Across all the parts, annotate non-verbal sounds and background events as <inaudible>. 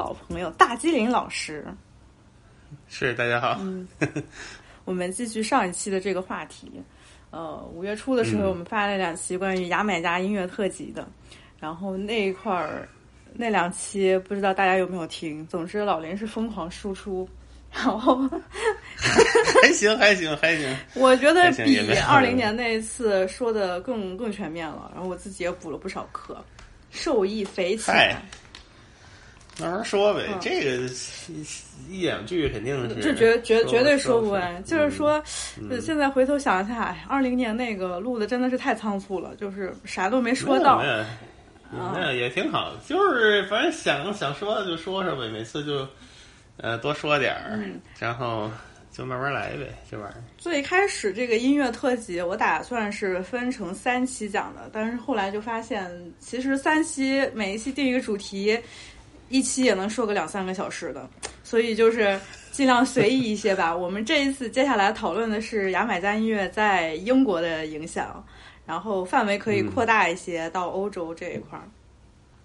老朋友大机灵老师。是，大家好。嗯，<laughs> 我们继续上一期的这个话题。呃，五月初的时候，我们发了两期关于牙买加音乐特辑的，然后那一块儿那两期不知道大家有没有听。总之，老林是疯狂输出，然后 <laughs> 还行，还行，还行。我觉得比二零年那一次说的更更全面了。然后我自己也补了不少课，受益匪浅嗨。慢慢说呗，嗯这个一一两句肯定是这绝绝绝对说说不完。就是说，呃现在回头想一下，哎，二零年那个录的真的是太仓促了，就是啥都没说到没。有没有也挺好，就是反正想想说的就说说呗，每次就呃多说点儿，嗯然后就慢慢来呗，这玩意儿。最开始这个音乐特辑，我打算是分成三期讲的，但是后来就发现，其实三期每一期定一个主题，一期也能说个两三个小时的，所以就是尽量随意一些吧。<laughs> 我们这一次接下来讨论的是牙买加音乐在英国的影响，然后范围可以扩大一些到欧洲这一块儿。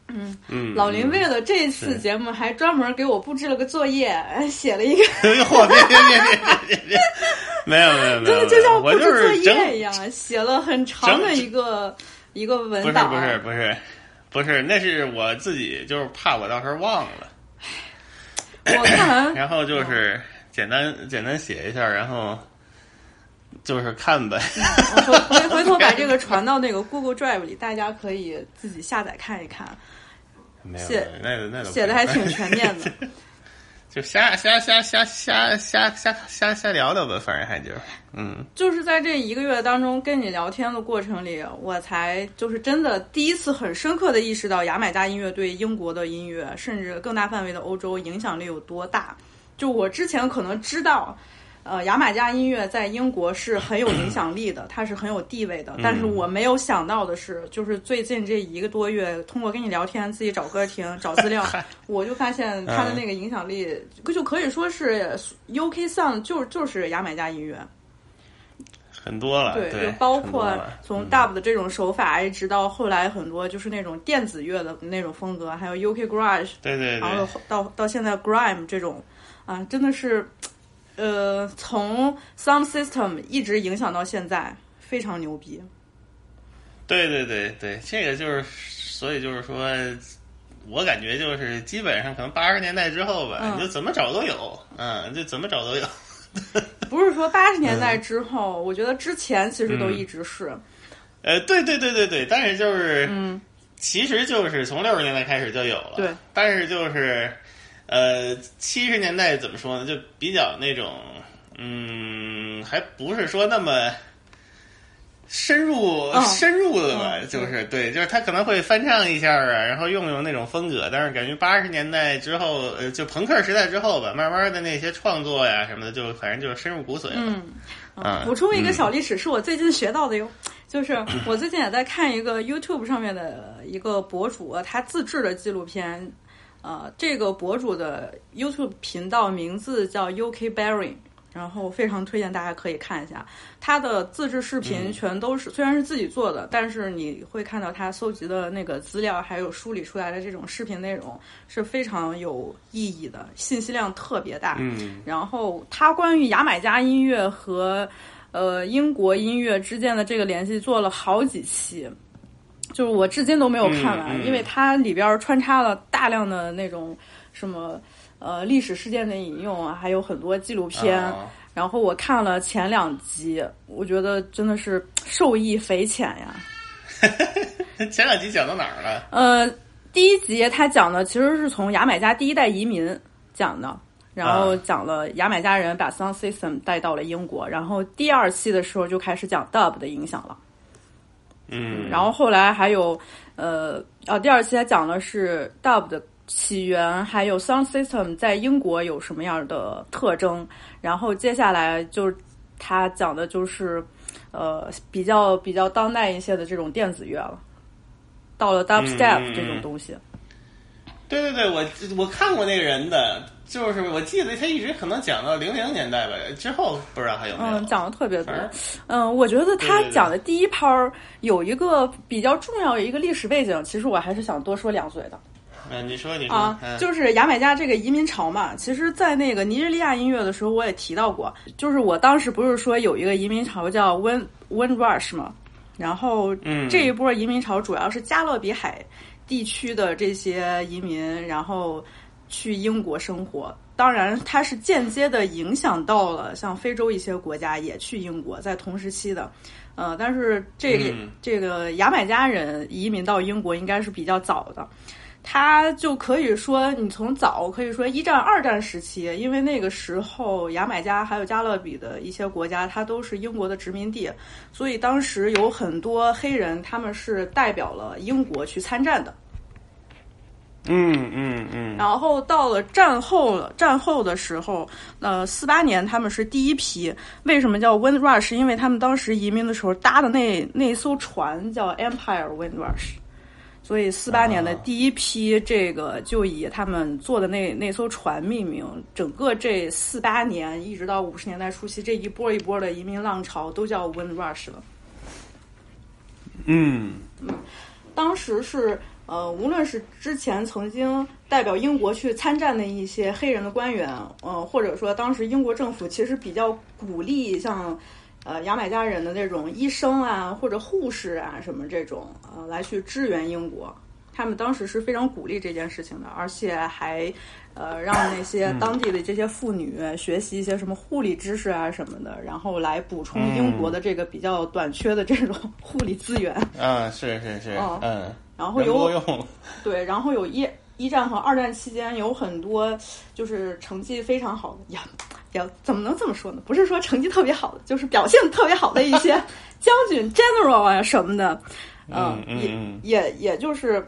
嗯，嗯，老林嗯为了这次节目还专门给我布置了个作业，<laughs> 写了一个。<laughs> 嚯，别别别别别别别，没有没有没有，真的就像布置作业一样，写了很长的一个一个文档。不是不是不是不是，那是我自己，就是怕我到时候忘了，我看完然后就是简单简单写一下，然后就是看呗。我回头把这个 <laughs> 传到那个 Google Drive 里，大家可以自己下载看一看，没有写那那写的还挺全面的。<laughs> 就瞎瞎瞎瞎瞎瞎瞎瞎瞎聊聊吧，反正还就嗯就是在这一个月当中跟你聊天的过程里，我才就是真的第一次很深刻的意识到牙买加音乐对英国的音乐，甚至更大范围的欧洲影响力有多大。就我之前可能知道，呃，牙买加音乐在英国是很有影响力的，<clears throat> 它是很有地位的。但是我没有想到的是，就是最近这一个多月，通过跟你聊天，自己找歌听、找资料，我就发现它的那个影响力，就可以说是 UK Sound 就就是牙买加音乐。很多了，对，对，就包括从嗯 dub 的这种手法，一直到后来很多就是那种电子乐的那种风格，还有 UK Garage，对对然后，到到现在 grime 这种，啊，真的是，呃，从 sound system 一直影响到现在，非常牛逼。对对对对，这个就是，所以就是说，我感觉就是基本上可能八十年代之后吧，嗯。你就怎么找都有，嗯，就怎么找都有。<laughs> 不是说八十年代之后，我觉得之前其实都嗯。一直是，呃，对对对对对，但是就是，嗯，其实就是从六十年代开始就有了，对，但是就是，呃，七十年代怎么说呢？就比较那种，嗯，还不是说那么深入、嗯深入的吧，嗯就是对，就是他可能会翻唱一下啊，然后用用那种风格，但是感觉八十年代之后，呃，就朋克时代之后吧，慢慢的那些创作呀什么的，就反正就是深入骨髓了。嗯。啊补充一个小历史，是我最近学到的哟。就是 <clears throat> 我最近也在看一个 YouTube 上面的一个博主，他自制的纪录片。呃，这个博主的 YouTube 频道名字叫 UK Barry，然后非常推荐大家可以看一下他的自制视频，全都是、虽然是自己做的，但是你会看到他搜集的那个资料，还有梳理出来的这种视频内容是非常有意义的，信息量特别大。嗯然后他关于牙买加音乐和呃英国音乐之间的这个联系做了好几期，就是我至今都没有看完，因为它里边穿插了大量的那种什么呃历史事件的引用啊，还有很多纪录片。啊然后我看了前两集，我觉得真的是受益匪浅呀。<laughs> 前两集讲到哪儿了？呃，第一集他讲的其实是从牙买加第一代移民讲的，然后啊讲了牙买加人把 sound system 带到了英国，然后第二期的时候就开始讲 dub 的影响了，嗯，然后后来还有呃啊，第二期他讲的是 dub 的起源，还有 sound system 在英国有什么样的特征，然后接下来就是他讲的就是呃比较比较当代一些的这种电子乐了。到了 dubstep 这种东西，对对对，我我看过那个人的，就是我记得他一直可能讲到零零年代吧，之后不知道还有没有。嗯，讲的特别多。嗯，我觉得他讲的第一拍儿有一个比较重要的一个历史背景，其实我还是想多说两嘴的嗯，你说你说，啊，嗯就是牙买加这个移民潮嘛。其实，在那个尼日利亚音乐的时候，我也提到过，就是我当时不是说有一个移民潮叫 Wind Wind Rush 嘛，然后嗯这一波移民潮主要是加勒比海地区的这些移民，然后去英国生活。当然，它是间接的影响到了像非洲一些国家也去英国，在同时期的。呃，但是这个、嗯这个牙买加人移民到英国应该是比较早的，他就可以说你从早可以说一战、二战时期，因为那个时候牙买加还有加勒比的一些国家，它都是英国的殖民地，所以当时有很多黑人他们是代表了英国去参战的。嗯嗯嗯，然后到了战后了，战后的时候，呃，四八年他们是第一批。为什么叫 Wind Rush？因为他们当时移民的时候搭的那那艘船叫 Empire Wind Rush，所以四八年的第一批这个就以他们坐的那那艘船命名。整个这四八年一直到五十年代初期，这一波一波的移民浪潮都叫 Wind Rush 了。嗯当时是呃，无论是之前曾经代表英国去参战的一些黑人的官员，呃，或者说当时英国政府其实比较鼓励像呃牙买加人的那种医生啊或者护士啊什么这种呃来去支援英国。他们当时是非常鼓励这件事情的，而且还呃让那些当地的这些妇女学习一些什么护理知识啊什么的，然后来补充英国的这个比较短缺的这种护理资源。啊，是是是，哦嗯，然后有，<laughs> 对，然后有一一战和二战期间有很多就是成绩非常好的呀，也怎么能这么说呢？不是说成绩特别好的，就是表现特别好的一些将军 general 啊什么的，嗯嗯也嗯也也就是。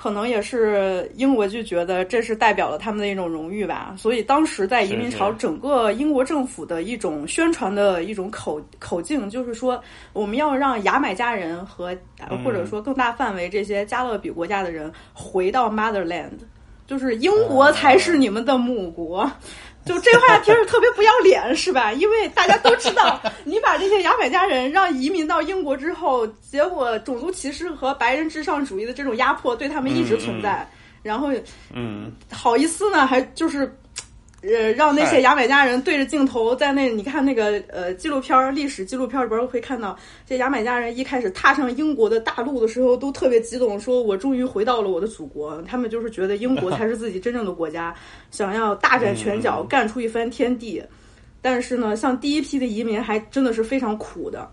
可能也是英国就觉得这是代表了他们的一种荣誉吧，所以当时在移民潮，整个英国政府的一种宣传的一种口口径，就是说我们要让牙买加人和、或者说更大范围这些加勒比国家的人回到 motherland，就是英国才是你们的母国。就这话听着特别不要脸，是吧？因为大家都知道，你把这些牙买加人让移民到英国之后，结果种族歧视和白人至上主义的这种压迫对他们一直存在。然后，嗯，好意思呢，还就是。呃，让那些牙买加人对着镜头在那，你看那个呃纪录片历史纪录片里边会看到，这牙买加人一开始踏上英国的大陆的时候，都特别激动，说我终于回到了我的祖国。他们就是觉得英国才 <laughs> 是自己真正的国家，想要大展拳脚，干出一番天地。但是呢，像第一批的移民还真的是非常苦的，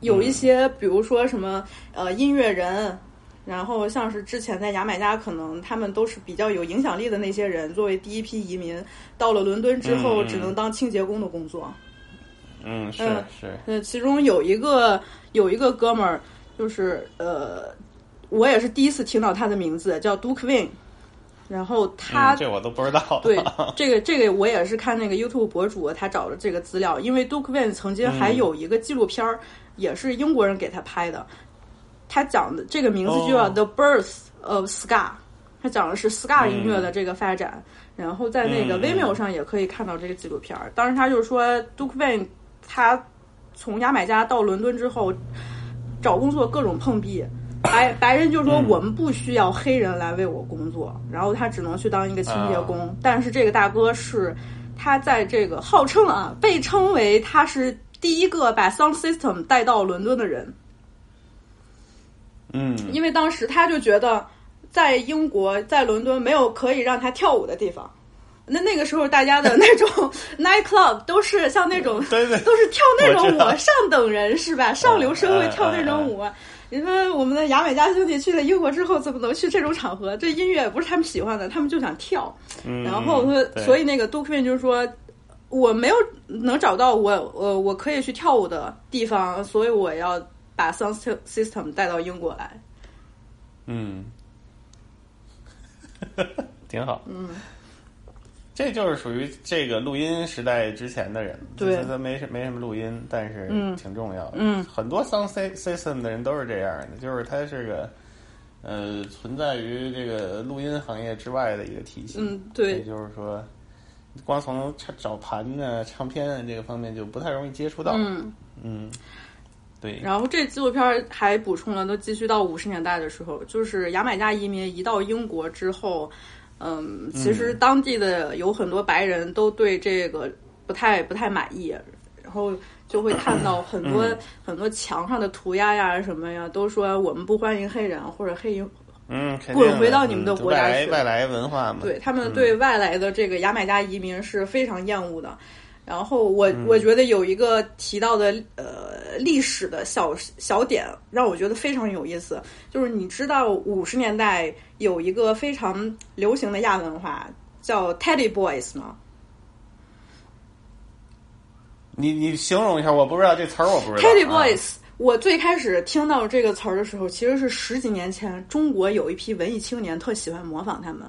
有一些，比如说什么呃音乐人。然后像是之前在牙买加，可能他们都是比较有影响力的那些人，作为第一批移民到了伦敦之后，只能当清洁工的工作。嗯，是是。呃，其中有一个有一个哥们儿，就是呃，我也是第一次听到他的名字，叫 Duke Win。然后他这我都不知道。对，<laughs> 这个这个我也是看那个 YouTube 博主他找的这个资料，因为 Duke Win 曾经还有一个纪录片儿，也是英国人给他拍的。他讲的这个名字就叫《The Birth of Ska》，他讲的是 Ska 音乐的这个发展。然后在那个 Vimeo 上也可以看到这个纪录片儿。当时他就说，Duke Wayne 他从牙买加到伦敦之后找工作各种碰壁，白 <coughs> 白人就说我们不需要黑人来为我工作，然后他只能去当一个清洁工。但是这个大哥是他在这个号称啊，被称为他是第一个把 Sound System 带到伦敦的人。嗯，因为当时他就觉得，在英国，在伦敦没有可以让他跳舞的地方。那那个时候，大家的 <laughs> 那种 night club 都是像那种，对对，都是跳那种舞，上等人是吧？上流社会跳那种舞。你说我们的牙买加兄弟去了英国之后，怎么能去这种场合？这音乐也不是他们喜欢的，他们就想跳。然后说，所以那个 Duke 就是说，我没有能找到我呃我可以去跳舞的地方，所以我要。把 sound system 带到英国来，嗯，挺好。嗯，这就是属于这个录音时代之前的人，对，他没什没什么录音，但是挺重要的。嗯，很多 sound system 的人都是这样的，就是它是个呃存在于这个录音行业之外的一个体系。嗯，对，也就是说，光从找盘啊、唱片啊这个方面就不太容易接触到。嗯嗯。对，然后这纪录片还补充了，都继续到五十年代的时候，就是牙买加移民移到英国之后，嗯，其实当地的有很多白人都对这个不太不太满意，然后就会看到很多很多墙上的涂鸦呀什么呀，都说我们不欢迎黑人或者黑嗯滚回到你们的国家去，外来文化嘛，对他们对外来的这个牙买加移民是非常厌恶的。然后我我觉得有一个提到的呃历史的小小点让我觉得非常有意思，就是你知道五十年代有一个非常流行的亚文化叫 Teddy Boys 吗？你你形容一下，我不知道这词儿我不知道。Teddy Boys，我最开始听到这个词儿的时候，其实是十几年前，中国有一批文艺青年特喜欢模仿他们。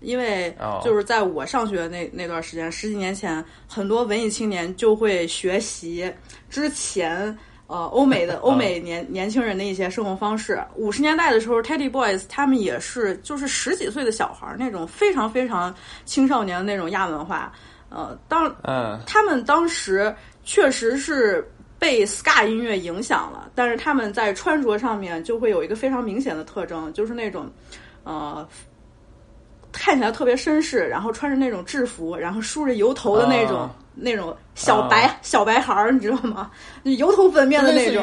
因为就是在我上学那那段时间，十几年前，很多文艺青年就会学习之前呃欧美的 <laughs> 欧美年年轻人的一些生活方式。五十年代的时候，Teddy Boys 他们也是就是十几岁的小孩儿那种非常非常青少年的那种亚文化。呃，当嗯，他们当时确实是被 Ska 音乐影响了，但是他们在穿着上面就会有一个非常明显的特征，就是那种呃。看起来特别绅士，然后穿着那种制服，然后梳着油头的那种那种小白小白孩儿，你知道吗？油头粉面的那种。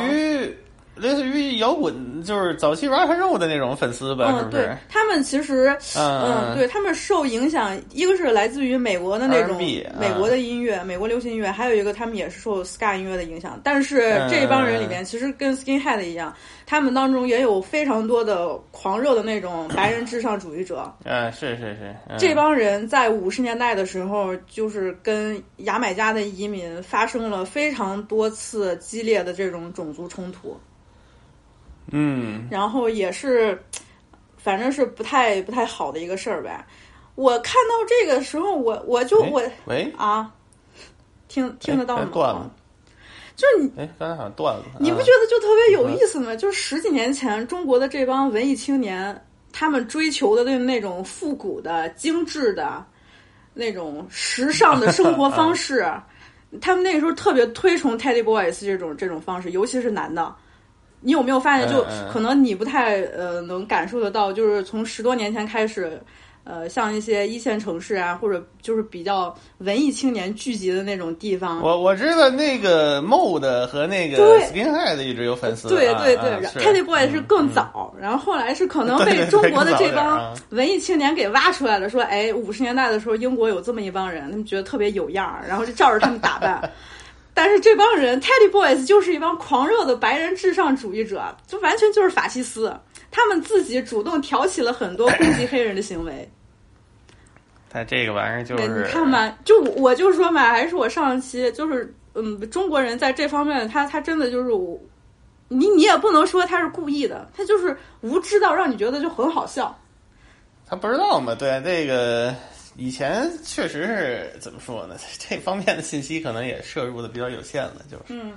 类似于摇滚，就是早期 rap 肉的那种粉丝吧，是不是？他们其实，嗯，对他们受影响，一个是来自于美国的那种美国的音乐，美国流行音乐，还有一个他们也是受 ska 音乐的影响。但是这帮人里面，其实跟 skinhead 一样，他们当中也有非常多的狂热的那种白人至上主义者。嗯，是是是。这帮人在五十年代的时候，就是跟牙买加的移民发生了非常多次激烈的这种种族冲突。嗯，然后也是，反正是不太不太好的一个事儿呗。我看到这个时候，我我就我喂啊，听听得到吗？断了，就是你哎，刚才好像断了。你不觉得就特别有意思吗？就是十几年前，中国的这帮文艺青年他们追求的那种复古的、精致的、那种时尚的生活方式。<laughs> 他们那个时候特别推崇 Teddy Boys 这种这种方式，尤其是男的。你有没有发现，就可能你不太呃能感受得到，就是从十多年前开始。呃，像一些一线城市啊，或者就是比较文艺青年聚集的那种地方。我我知道那个 Mode 和那个 Skinhead 一直有粉丝。对对对，Teddy Boy 是更早，然后后来是可能被中国的这帮文艺青年给挖出来了，说哎，五十年代的时候英国有这么一帮人，他们觉得特别有样儿，然后就照着他们打扮。<laughs> 但是这帮人 Teddy Boys 就是一帮狂热的白人至上主义者，就完全就是法西斯。他们自己主动挑起了很多攻击黑人的行为。他这个玩意儿就是你看嘛，就我就说嘛，还是我上期就是嗯，中国人在这方面，他他真的就是你你也不能说他是故意的，他就是无知到让你觉得就很好笑。他不知道嘛？对，这个以前确实是怎么说呢？<laughs> 这方面的信息可能也摄入的比较有限了，就是嗯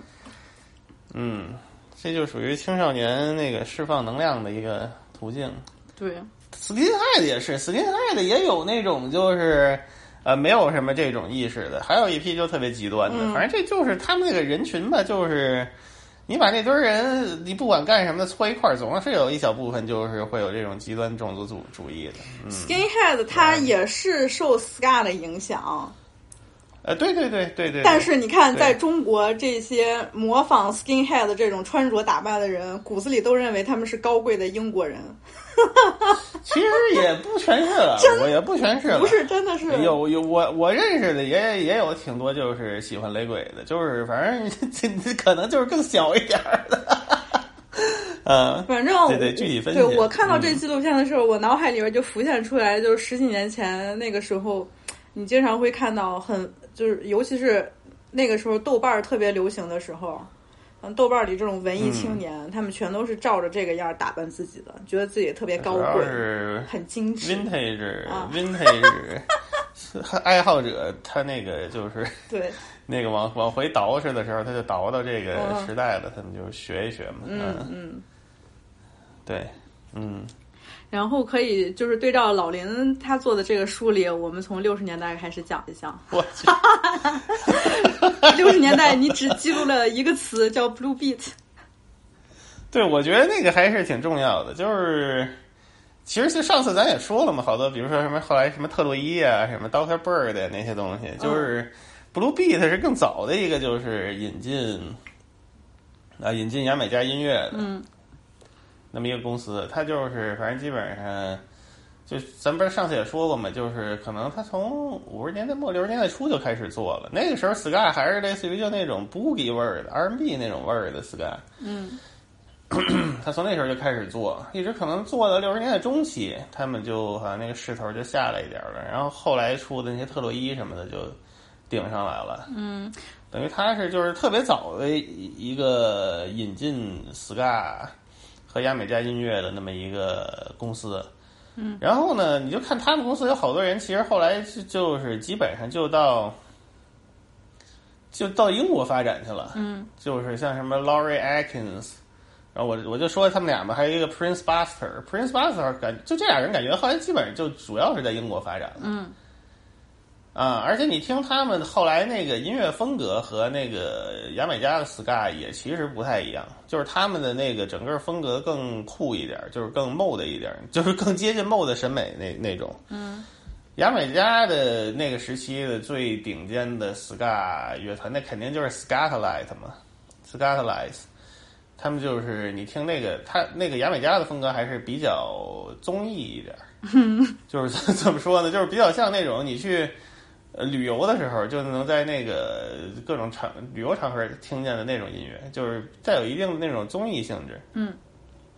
嗯，这就属于青少年那个释放能量的一个途径。对。Skinhead 也是，Skinhead 也有那种就是，呃，没有什么这种意识的，还有一批就特别极端的。反正这就是他们那个人群吧，就是你把那堆人，你不管干什么的搓一块儿，总是有一小部分就是会有这种极端种族主主义的。Skinhead 他也是受 Ska 的影响。呃，对对对对对。但是你看，在中国这些模仿 Skinhead 这种穿着打扮的人，骨子里都认为他们是高贵的英国人。<laughs> 其实也不全是了，我也不全是了，不是真的是有有我我认识的也也有挺多就是喜欢雷鬼的，就是反正这可能就是更小一点的，<laughs> 嗯，反正对对具体分析。对我看到这纪录片的时候，我脑海里边就浮现出来，就是十几年前那个时候，你经常会看到很就是尤其是那个时候豆瓣儿特别流行的时候。嗯豆瓣儿里这种文艺青年，他们全都是照着这个样打扮自己的，觉得自己特别高贵，很精致。Vintage，Vintage，爱好者他那个就是对那个往往回倒饬的时候，他就倒到这个时代了，他们就学一学嘛。嗯嗯，对，嗯。然后可以就是对照老林他做的这个书里，我们从六十年代开始讲一下。我 <laughs> 六十年代你只记录了一个词叫 “blue beat”。对，我觉得那个还是挺重要的。就是其实就上次咱也说了嘛，好多比如说什么后来什么特洛伊啊，什么 Doctor Bird 那些东西，就是 blue beat 是更早的一个，就是引进啊引进牙买加音乐的。嗯。那么一个公司，它就是反正基本上，就咱不是上次也说过嘛，就是可能它从五十年代末六十年代初就开始做了。那个时候 ska 还是类似于就那种 boogie 味儿的 R&B 那种味儿的 ska。嗯，<clears throat> 他从那时候就开始做，一直可能做到六十年代中期，他们就好像那个势头就下来一点了。然后后来出的那些特洛伊什么的就顶上来了。嗯，等于他是就是特别早的一个引进 ska。和亚美加音乐的那么一个公司，嗯，然后呢，你就看他们公司有好多人，其实后来就是基本上就到就到英国发展去了，嗯，就是像什么 Laurie Atkins，然后我我就说他们俩嘛，还有一个 Prince Buster，Prince Buster 感就这俩人感觉后来基本上就主要是在英国发展了，嗯。啊，而且你听他们后来那个音乐风格和那个牙买加的 ska 也其实不太一样，就是他们的那个整个风格更酷一点，就是更 mod 一点，就是更接近 mod 审美那那种。嗯，牙买加的那个时期的最顶尖的 ska 乐团，那肯定就是 Scatlight 嘛，Scatlight，他们就是你听那个他那个牙买加的风格还是比较综艺一点，<laughs> 就是怎么说呢，就是比较像那种你去。呃，旅游的时候就能在那个各种场旅游场合听见的那种音乐，就是带有一定的那种综艺性质。嗯，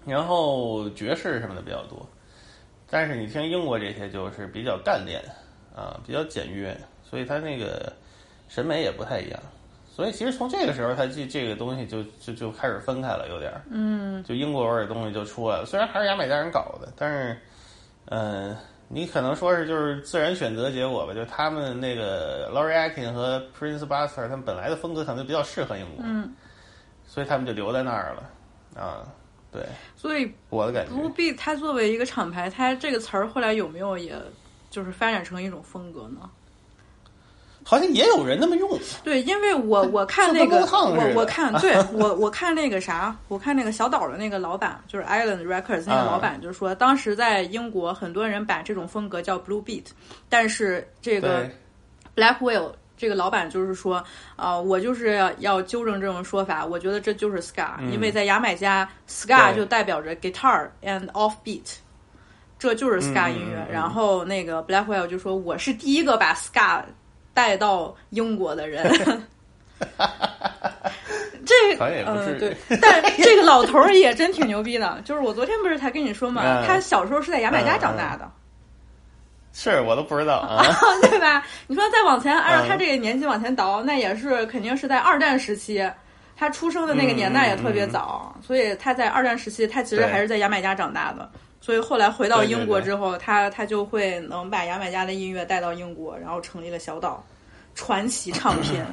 然后爵士什么的比较多，但是你听英国这些就是比较干练啊，比较简约，所以它那个审美也不太一样。所以其实从这个时候，它这这个东西就就就开始分开了，有点儿。嗯，就英国味儿的东西就出来了。虽然还是牙买加人搞的，但是嗯。你可能说是就是自然选择结果吧，就他们那个 Laurie Akin 和 Prince Buster 他们本来的风格可能就比较适合英国，嗯，所以他们就留在那儿了啊。对，所以我的感觉。Blue Beat 它作为一个厂牌，它这个词儿后来有没有也就是发展成一种风格呢？好像也有人那么用。对，因为我我看那个我我看对 <laughs> 我我看那个啥，我看那个小岛的那个老板，就是 Island Records 那个老板，就是说当时在英国很多人把这种风格叫 Blue Beat，但是这个 Black Whale 这个老板就是说，啊、我就是要要纠正这种说法，我觉得这就是 ska，、因为在牙买加，ska 对。就代表着 guitar and off beat，这就是 ska 音乐。然后那个 Blackwell 就说，我是第一个把 ska 带到英国的人。<laughs> 这嗯、是对，但这个老头儿也真挺牛逼的。就是我昨天不是才跟你说嘛，嗯他小时候是在牙买加长大的。是我都不知道啊。<laughs> 对吧？你说再往前，按照嗯他这个年纪往前倒，那也是肯定是在二战时期，他出生的那个年代也特别早，所以他在二战时期，他其实还是在牙买加长大的。所以后来回到英国对之后，他他就会能把牙买加的音乐带到英国，然后成立了小岛传奇唱片。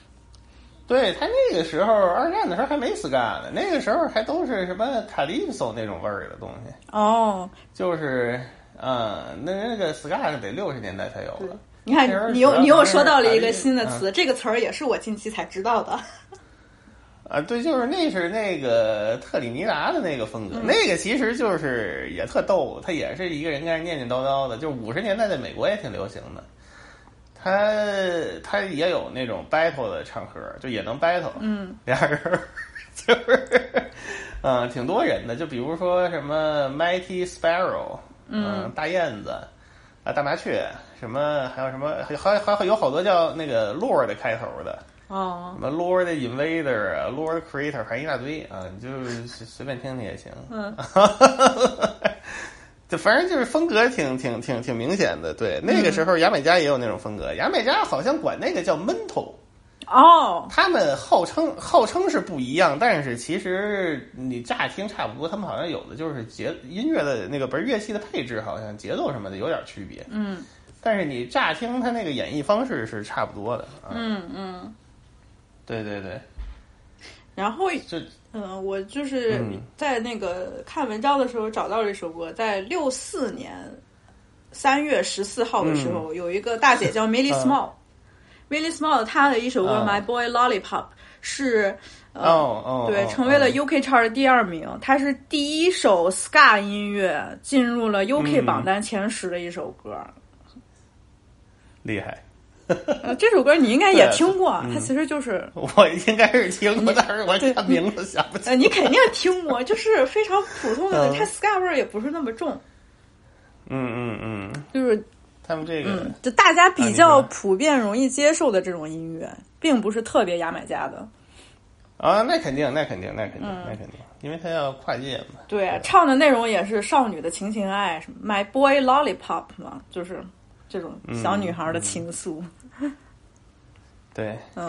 <coughs> 对他那个时候，二战的时候还没 ska 呢，那个时候还都是什么 calypso 那种味儿的东西，哦，就是，嗯，那那个 ska 是得六十年代才有的。你看你又你又说到了一个新的词，这个词儿也是我近期才知道的。啊，对，就是那是那个特里尼达的那个风格，嗯。那个其实就是也特逗，他也是一个人跟人念念叨叨的，就五十年代在美国也挺流行的。他他也有那种 battle 的唱歌，就也能 battle，嗯，俩人 <laughs> 就是，嗯，挺多人的，就比如说什么 Mighty Sparrow，嗯，大燕子啊，大麻雀，什么还有什么，还还还有好多叫那个 Lord 开头的，哦什，么 Lord Invader 啊，Lord Creator，还一大堆啊，你就随随便听听也行。嗯，<laughs> 就反正就是风格挺挺挺挺明显的。对，那个时候牙买加也有那种风格，牙买加好像管那个叫 mental，哦，他们号称号称是不一样，但是其实你乍听差不多，他们好像有的就是节音乐的那个不是乐器的配置，好像节奏什么的有点区别。嗯但是你乍听他那个演绎方式是差不多的啊。嗯嗯，对对对，然后就嗯，我就是嗯。在那个看文章的时候找到这首歌，在六四年三月十四号的时候，有一个大姐叫 Millie <laughs> 嗯。Small。她的一首歌《嗯。My Boy Lollipop》是呃、哦哦，对哦成为了哦。UK chart 的第二名，它是第一首 ska 音乐进入了 UK 嗯。榜单前十的一首歌。厉害。<laughs> 呃，这首歌你应该也听过，嗯它其实就是 <laughs> 我应该是听过，但是我对看名字想不起来，你肯定听过，就是非常普通的，嗯它 ska 味儿也不是那么重，嗯嗯嗯，就是他们这个、嗯，就大家比较普遍容易接受的这种音乐，并不是特别牙买加的。啊，那肯定，那肯定，那肯定，嗯那肯定，因为它要跨界嘛。对，唱的内容也是少女的情情爱，什么 My Boy Lollipop 嘛，就是这种小女孩的情愫。对，嗯。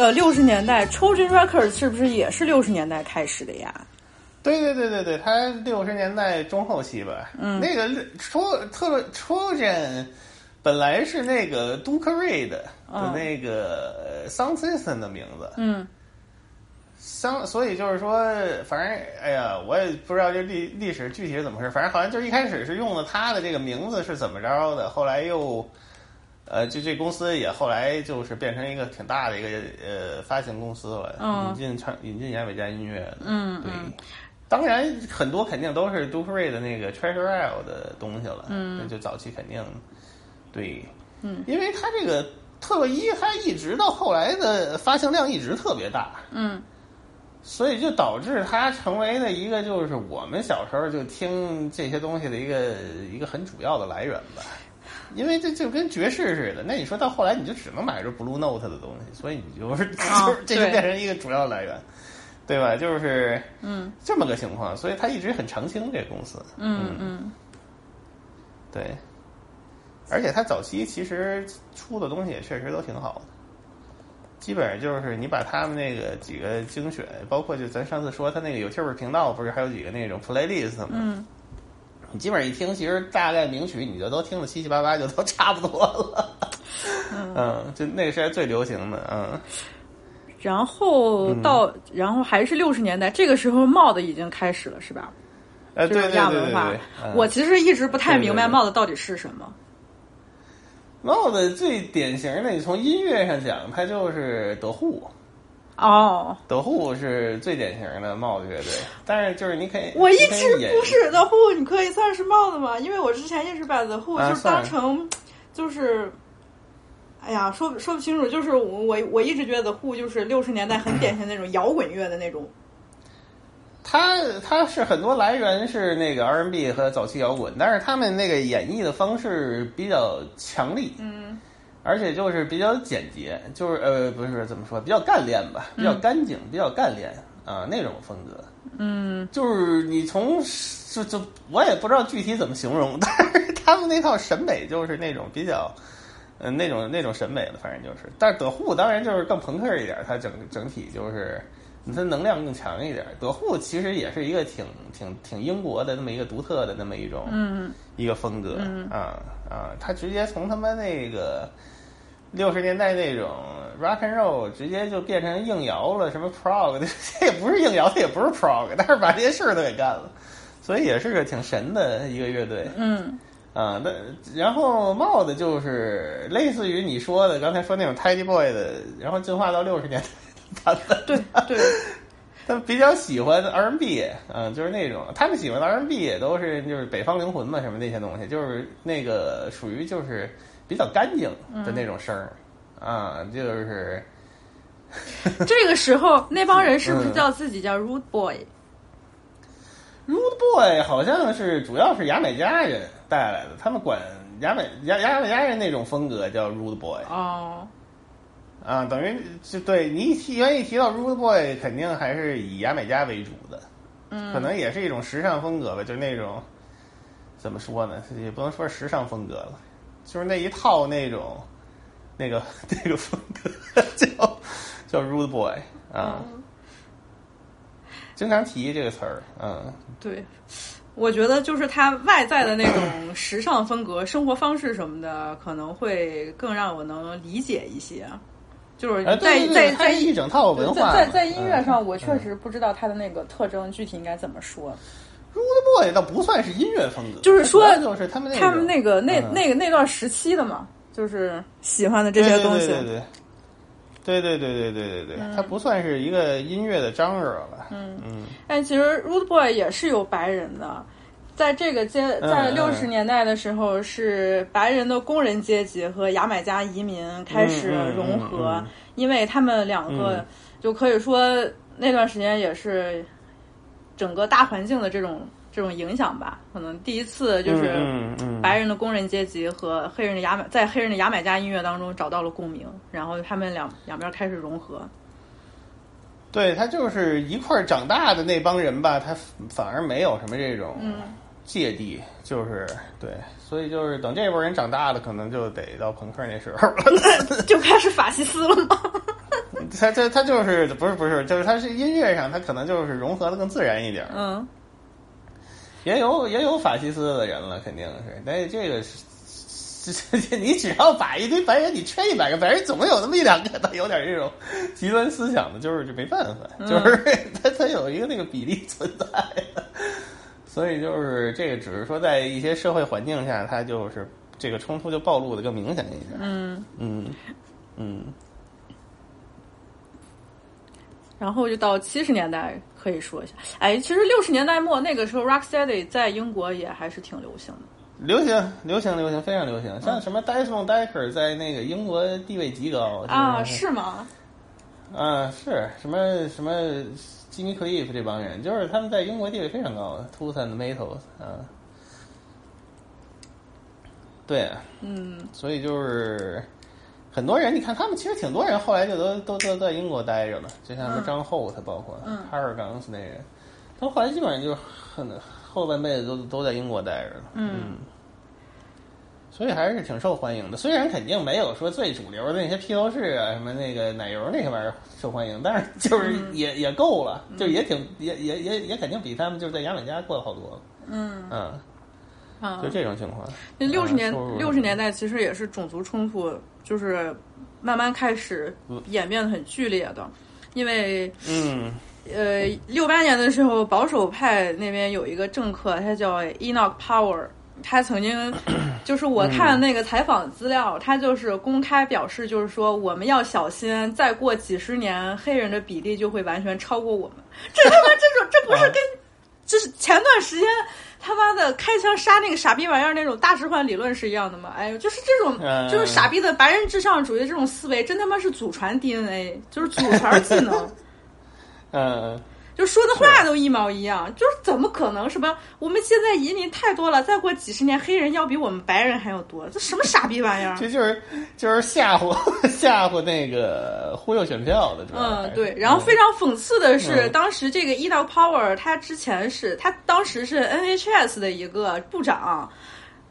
呃，六十年代 Trojan Records 是不是也是六十年代开始的呀？对对对对对，他六十年代中后期吧，嗯，那个抽特 Trojan 本来是那个 Duke Reid 的嗯那个 Sound System 的名字，嗯相所以就是说，反正哎呀，我也不知道这历历史具体是怎么回事，反正好像就是一开始是用了他的这个名字是怎么着的，后来又。呃，就这公司也后来就是变成一个挺大的一个呃发行公司了，嗯引进唱引进牙买加音乐嗯，对当然，很多肯定都是 Duke Reid 的那个 Treasure Isle 的东西了。嗯那就早期肯定对，嗯，因为它这个特洛伊，它一直到后来的发行量一直特别大，嗯所以就导致它成为了一个就是我们小时候就听这些东西的一个一个很主要的来源吧。因为这就跟爵士似的，<laughs> 那你说到后来你就只能买着 Blue Note 的东西，所以你就是、啊 <laughs> 就是这就变成一个主要来源，对吧？就是嗯。这么个情况，所以他一直很常青这个公司。嗯嗯。对，而且他早期其实出的东西也确实都挺好的，基本上就是你把他们那个几个精选，包括就咱上次说他那个 YouTube 频道不是还有几个那种 playlist 吗？嗯你基本上一听，其实大概名曲你就都听的七七八八，就都差不多了。<laughs> 嗯，就那个时代最流行的，嗯。然后到然后还是六十年代，这个时候帽子已经开始了，是吧？呃，对对对对我其实一直不太明白帽子到底是什么。帽子最典型的，你从音乐上讲，它就是德护。哦，德护是最典型的帽子乐队，但是就是你可以，我一直不是 The Who，你可以算是帽子吗？因为我之前一直把 Who 啊就是当成就是。哎呀，说说不清楚，就是我我我一直觉得 The Who 就是六十年代很典型的那种摇滚乐的那种，<clears throat> 它它是很多来源是那个 R&B 和早期摇滚，但是他们那个演绎的方式比较强力，嗯而且就是比较简洁，就是呃不是怎么说，比较干练吧，比较干净，比较干练啊、那种风格。嗯就是你从就就我也不知道具体怎么形容，但是他们那套审美就是那种比较，嗯、那种那种审美的，反正就是。但是德护当然就是更朋克一点，它整整体就是它能量更强一点。德护其实也是一个挺挺挺英国的那么一个独特的那么一种、嗯一个风格、嗯啊啊，他直接从他妈那个。六十年代那种 rock and roll 直接就变成硬摇了，什么 prog，<laughs> 这也不是硬摇，它也不是 prog，但是把这些事儿都给干了，所以也是个挺神的一个乐队嗯啊。那然后帽子就是类似于你说的刚才说那种 Teddy Boy 的，然后进化到六十年代版本，对对，他比较喜欢 R&B，嗯，就是那种他们喜欢的 R&B 也都是就是北方灵魂嘛，什么那些东西，就是那个属于就是比较干净的那种声儿、啊，就是 <laughs> 这个时候那帮人是不是叫自己叫 Rude Boy？Rude Boy 好像是主要是牙买加人带来的，他们管牙买牙牙买加人那种风格叫 Rude Boy 哦，啊，等于就对你一提原意提到 Rude Boy，肯定还是以牙买加为主的，嗯，可能也是一种时尚风格吧，就是那种怎么说呢，也不能说是时尚风格了，就是那一套那种那个那个风格叫叫 Rude Boy 啊，嗯经常提这个词儿，嗯。对，我觉得就是他外在的那种时尚风格、生活方式什么的，可能会更让我能理解一些。就是啊，在在在一整套文化。在在在音乐上，嗯我确实不知道他的那个特征具体应该怎么说。Rude Boy 倒不算是音乐风格，就是说就是他们那他们那个那嗯。那个那段时期的嘛，就是喜欢的这些东西。对对对对对对对对对它不算是一个音乐的 genre 了。嗯嗯。但其实 Rude Boy 也是有白人的，在这个阶在嗯六十年代的时候，是白人的工人阶级和牙买加移民开始融合，因为他们两个嗯。就可以说那段时间也是整个大环境的这种这种影响吧。可能第一次就是白人的工人阶级和黑人的牙买在黑人的牙买加音乐当中找到了共鸣，然后他们两两边开始融合。对他就是一块儿长大的那帮人吧，他反而没有什么这种嗯芥蒂，就是对，所以就是等这波人长大了，可能就得到朋克那时候了。<laughs> 就开始法西斯了吗？他他他就是不是不是，就是他是音乐上，他可能就是融合的更自然一点儿。嗯，也有也有法西斯的人了，肯定是。但是这个是，你只要把一堆白人，你圈一百个白人，总有那么一两个他有点这种极端思想的，就是就没办法，就是 <laughs> 他他有一个那个比例存在的。所以就是这个，只是说在一些社会环境下，他就是这个冲突就暴露的更明显一点。嗯，嗯嗯然后就到七十年代可以说一下。哎，其实六十年代末那个时候，Rocksteady 在英国也还是挺流行的。流行流行流行，非常流行。像什么 Desmond Decker 在那个英国地位极高啊，是是吗？啊，是什么什么 Jimmy Cliff 这帮人，就是他们在英国地位非常高的 Tooth and Metals 啊。对，嗯所以就是很多人，你看他们其实挺多人后来就都都都在英国待着了，就像什么嗯张厚，他包括嗯哈尔冈斯那人，他们后来基本上就很后半辈子都都在英国待着了。嗯所以还是挺受欢迎的。虽然肯定没有说最主流的那些披头士啊、什么那个奶油那些玩意儿受欢迎，但是就是也、也够了，就也挺也也也也肯定比他们就是在牙买加过得好多了。嗯嗯，啊就，这种情况。那六十年六十年代其实也是种族冲突，就是慢慢开始演变得很剧烈的，因为嗯。呃，六八年的时候，保守派那边有一个政客，他叫 Enoch Power，他曾经 <clears throat> 就是我看那个采访资料，他就是公开表示，就是说我们要小心，再过几十年，黑人的比例就会完全超过我们。这他妈这种这不是跟就是前段时间他妈的开枪杀那个傻逼玩意儿那种大置换理论是一样的吗？哎呦，就是这种嗯就是傻逼的白人至上主义这种思维，真他妈是祖传 DNA，就是祖传技能。<laughs> 嗯，就说的话都一毛一样，就是怎么可能？什么我们现在移民太多了，再过几十年黑人要比我们白人还要多，这什么傻逼玩意儿？这就是就是吓唬 <laughs> 吓唬那个忽悠选票的，嗯，对。然后非常讽刺的是，嗯当时这个 Enoch Power 他之前是他当时是 NHS 的一个部长。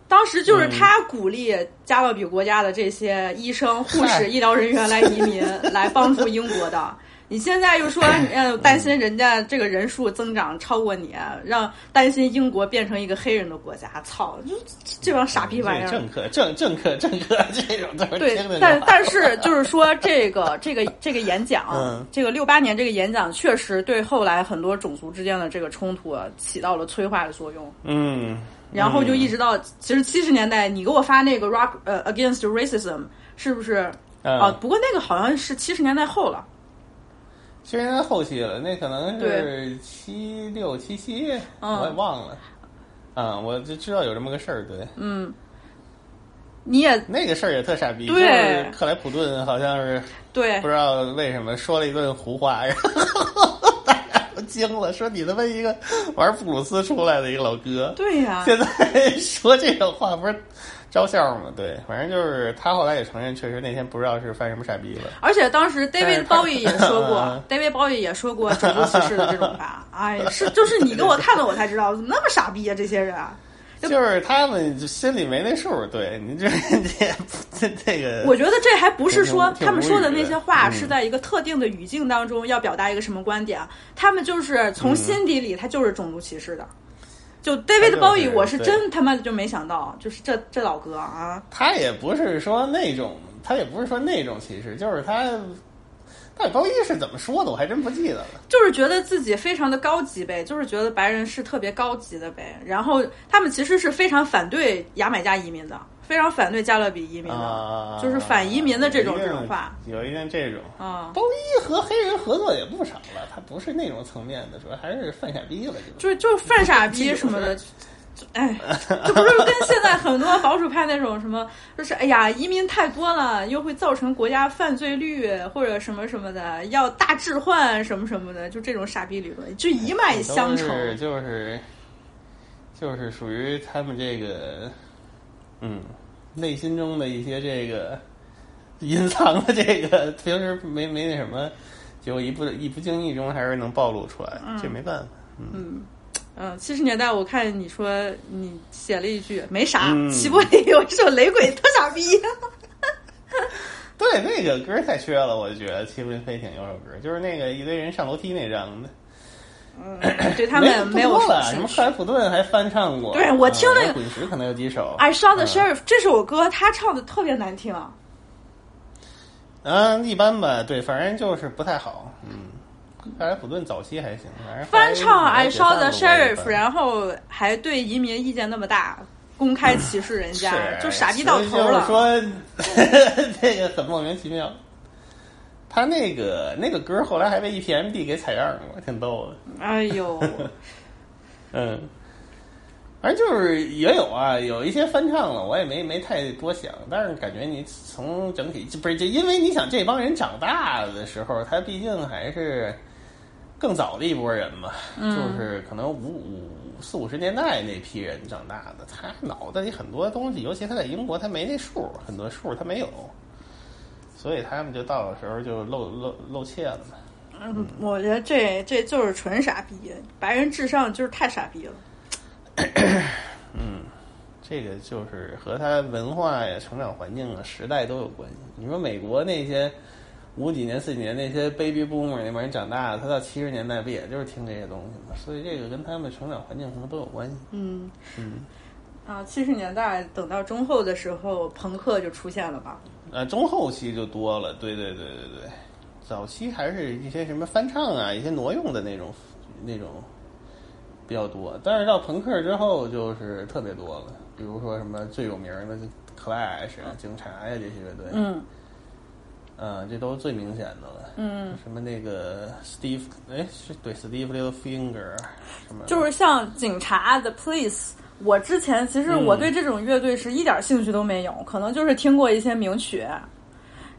当时就是他鼓励加勒比国家的这些医生、护士、医疗人员来移民，<laughs> 来帮助英国的。你现在又说你要 <clears throat> 担心人家这个人数增长超过你，让担心英国变成一个黑人的国家，操！就这帮傻逼玩意儿。政客政政客政客这种都是对但好但是就是说，这个 <laughs> 这个这个演讲，嗯这个六八年这个演讲，确实对后来很多种族之间的这个冲突啊起到了催化的作用。嗯，然后就一直直到，其实七十年代，你给我发那个 Rock 呃 Against Racism，是不是？嗯啊，不过那个好像是七十年代后了。其实在后期了，那可能是对。七六七七，嗯。我也忘了。啊，我就知道有这么个事儿，对，嗯，你也那个事儿也特傻逼，对。就是克莱普顿好像是对。不知道为什么说了一顿胡话，然后 <laughs> 大家都惊了，说你他妈一个玩布鲁斯出来的一个老哥，对呀、现在说这种话不是招笑嘛？对，反正就是他后来也承认，确实那天不知道是犯什么傻逼了。而且当时 David Bowie 也说过嗯，<laughs> David Bowie 也说过种族歧视的这种话。哎，是就是你给我看了，我才知道怎么那么傻逼啊！这些人啊，就是他们就心里没那数，对你这这这这个，我觉得这还不是说他们说的那些话嗯是在一个特定的语境当中要表达一个什么观点，他们就是从心底里他就是种族歧视的。就 David 就是 Bowie，我是真他妈的就没想到，就是这这老哥啊，他也不是说那种，他也不是说那种歧视，就是他。到底包一是怎么说的？我还真不记得了。就是觉得自己非常的高级呗，就是觉得白人是特别高级的呗。然后他们其实是非常反对牙买加移民的，非常反对加勒比移民的，啊，就是反移民的这种有一定这种话，有一定这种。啊、包一和黑人合作也不少了，他不是那种层面的，主要还是犯傻逼了，就就是就是犯傻逼什么的，<laughs> 就哎，这不是跟现在很多保守派那种什么，就是哎呀，移民太多了，又会造成国家犯罪率或者什么什么的，要大置换什么什么的，就这种傻逼理论，就一脉相承。都是就是就是属于他们这个嗯内心中的一些这个 <laughs> 隐藏的这个 <laughs> 平时没没那什么，结果一不一不经意中还是能暴露出来，这没办法。嗯，嗯，七十年代我看你说你写了一句没啥，嗯齐柏林有一首雷鬼特傻逼。<laughs> 对，那个歌太缺了，我觉得《七林飞艇》有首歌，就是那个一堆人上楼梯那张的。对他们没有多了，什么克莱普顿还翻唱过。对我听那个嗯滚石可能有几首。I saw the 嗯 sheriff、这首歌，他唱的特别难听。嗯，一般吧，对，反正就是不太好。嗯，克莱普顿早期还行，反正翻唱 I saw the sheriff，然后还对移民意见那么大，公开歧视人家，是就傻逼到头了。就是说，<laughs> 这个很莫名其妙。他那个那个歌后来还被 E EPMD 给采样过，挺逗的。哎呦，<laughs> 嗯，反正就是也有啊，有一些翻唱了，我也没没太多想，但是感觉你从整体不是就因为你想这帮人长大的时候，他毕竟还是更早的一波人嘛，就是可能五五四五十年代那批人长大的，他脑袋里很多东西，尤其他在英国，他没那数，很多数他没有，所以他们就到的时候就露露露怯了嘛。嗯，我觉得这这就是纯傻逼，白人至上就是太傻逼了。<coughs> 嗯这个就是和他文化呀、成长环境啊、时代都有关系。你说美国那些五几年、四几年那些 baby boomer 那帮人长大的，他到七十年代不也就是听这些东西吗？所以这个跟他们成长环境什么都有关系。嗯嗯，啊，七十年代等到中后的时候，朋克就出现了吧？呃，中后期就多了，对对对对对，早期还是一些什么翻唱啊，一些挪用的那种那种比较多，但是到朋克之后就是特别多了，比如说什么最有名的 Clash 啊、警察呀、这些乐队，嗯嗯，这都是最明显的了。嗯，什么那个 Steve，哎，是对 Steve Littlefinger，什么就是像警察 The Police。我之前其实嗯。我对这种乐队是一点兴趣都没有，可能就是听过一些名曲，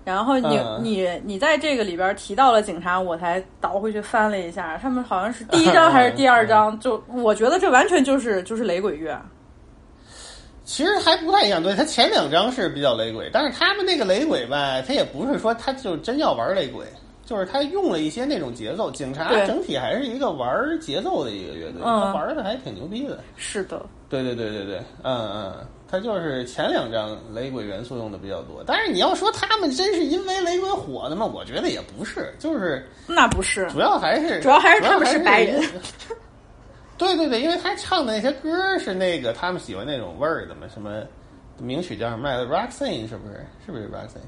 然后你、嗯。你你在这个里边提到了警察，我才倒回去翻了一下，他们好像是第一章还是第二章，<laughs> 就我觉得这完全就是就是雷鬼乐。其实还不太一样，对他前两章是比较雷鬼，但是他们那个雷鬼吧，他也不是说他就真要玩雷鬼，就是他用了一些那种节奏。警察对。整体还是一个玩节奏的一个乐队，嗯。他玩的还挺牛逼的。是的，对对对对对，嗯嗯，他就是前两张雷鬼元素用的比较多，但是你要说他们真是因为雷鬼火的吗？我觉得也不是，就是那不是，主要还是主要还是他们是白人。对对对，因为他唱的那些歌是那个他们喜欢那种味儿的嘛，什么名曲叫什么来着？Roxanne 是不是？是不是 Roxanne？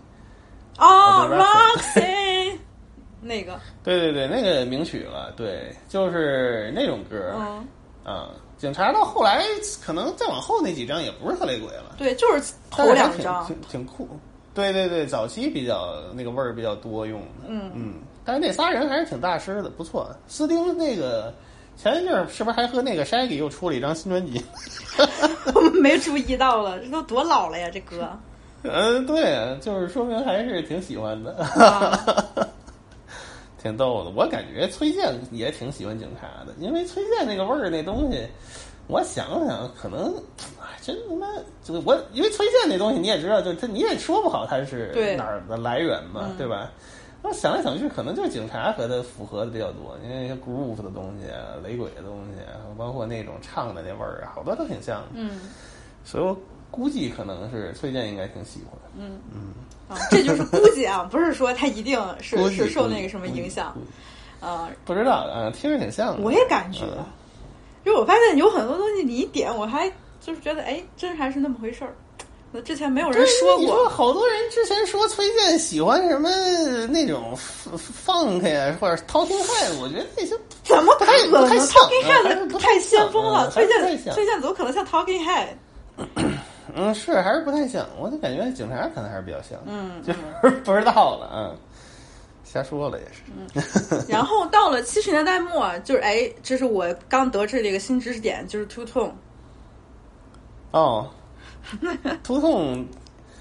哦对，Roxy，<laughs> 那个，对对对，那个名曲了，对，就是那种歌。嗯，啊，警察到后来可能再往后那几张也不是特雷鬼了，对，就是头两张，挺挺酷。对对对，早期比较那个味儿比较多用的，嗯嗯，但是那仨人还是挺大师的，不错。斯丁那个前一阵儿是不是还和那个 Shaggy 又出了一张新专辑？<laughs> 我们没注意到了，这都多老了呀，这歌。嗯，对啊，就是说明还是挺喜欢的，啊 <laughs> 挺逗的。我感觉崔健也挺喜欢警察的，因为崔健那个味儿那东西，我想想，可能哎，真他妈，就我因为崔健那东西你也知道，就他你也说不好他是哪儿的来源嘛，嗯对吧？那想来想去，可能就是警察和他符合的比较多，因为 groove 的东西啊、雷鬼的东西啊，包括那种唱的那味儿啊，好多都挺像的。嗯所以我估计可能是崔健应该挺喜欢。嗯嗯，啊，这就是估计啊，不是说他一定是是受那个什么影响估计啊。不知道啊，听着挺像的。我也感觉，嗯因为我发现有很多东西你一点，我还就是觉得，哎，真还是那么回事儿。那之前没有人对说你说过，好多人之前说崔健喜欢什么那种 funk 呀，或者 talking head，我觉得那些 <laughs> 怎么太不能太？Talking Head 太先锋了，嗯崔健崔健怎么可能像 Talking Head？<laughs> 嗯是还是不太像，我就感觉警察可能还是比较像，嗯，就是不知道了啊，瞎说了也是。然后到了七十年代末，就是哎，这是我刚得知的一个新知识点，就是 Two Tone。哦，图痛，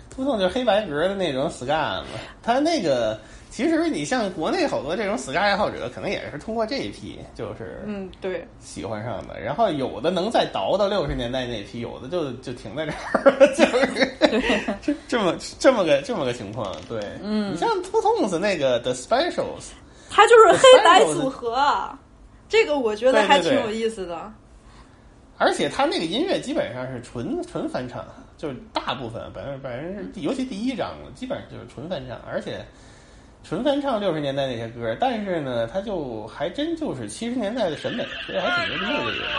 图痛就是黑白格的那种 ska 嘛。他那个其实你像国内好多这种 ska 爱好者，可能也是通过这一批就是嗯，对，喜欢上的。然后有的能再倒到六十年代那批，有的就就停在这儿了，就是这这么这么个这么个情况。对，嗯你像 Two Tones 那个 The Specials，它就是黑白组合，这个我觉得还挺有意思的。而且他那个音乐基本上是纯纯翻唱，就是大部分百分百分之，尤其第一张基本上就是纯翻唱，而且纯翻唱六十年代那些歌，但是呢，他就还真就是七十年代的审美，所以还挺牛逼的这个人。